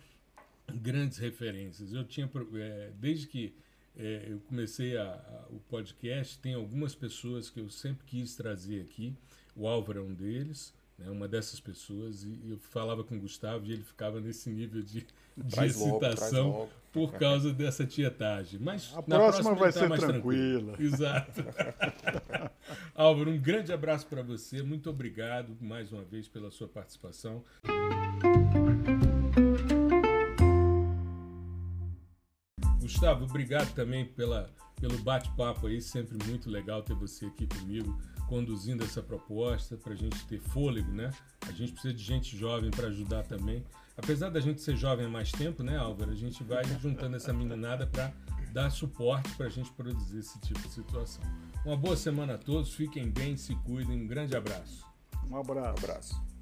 grandes referências. Eu tinha, é, desde que é, eu comecei a, a, o podcast, tem algumas pessoas que eu sempre quis trazer aqui. O Álvaro é um deles, né, uma dessas pessoas, e eu falava com o Gustavo e ele ficava nesse nível de, de excitação logo, por causa dessa tietagem. Mas a próxima, próxima vai tá ser tranquila. Tranquilo. [LAUGHS] Exato. [LAUGHS] Álvaro, um grande abraço para você. Muito obrigado mais uma vez pela sua participação. Gustavo, obrigado também pela, pelo bate-papo aí, sempre muito legal ter você aqui comigo, conduzindo essa proposta, para a gente ter fôlego, né? A gente precisa de gente jovem para ajudar também. Apesar da gente ser jovem há mais tempo, né, Álvaro? A gente vai juntando essa meninada para dar suporte para a gente produzir esse tipo de situação. Uma boa semana a todos, fiquem bem, se cuidem, um grande abraço. Um abraço. Um abraço.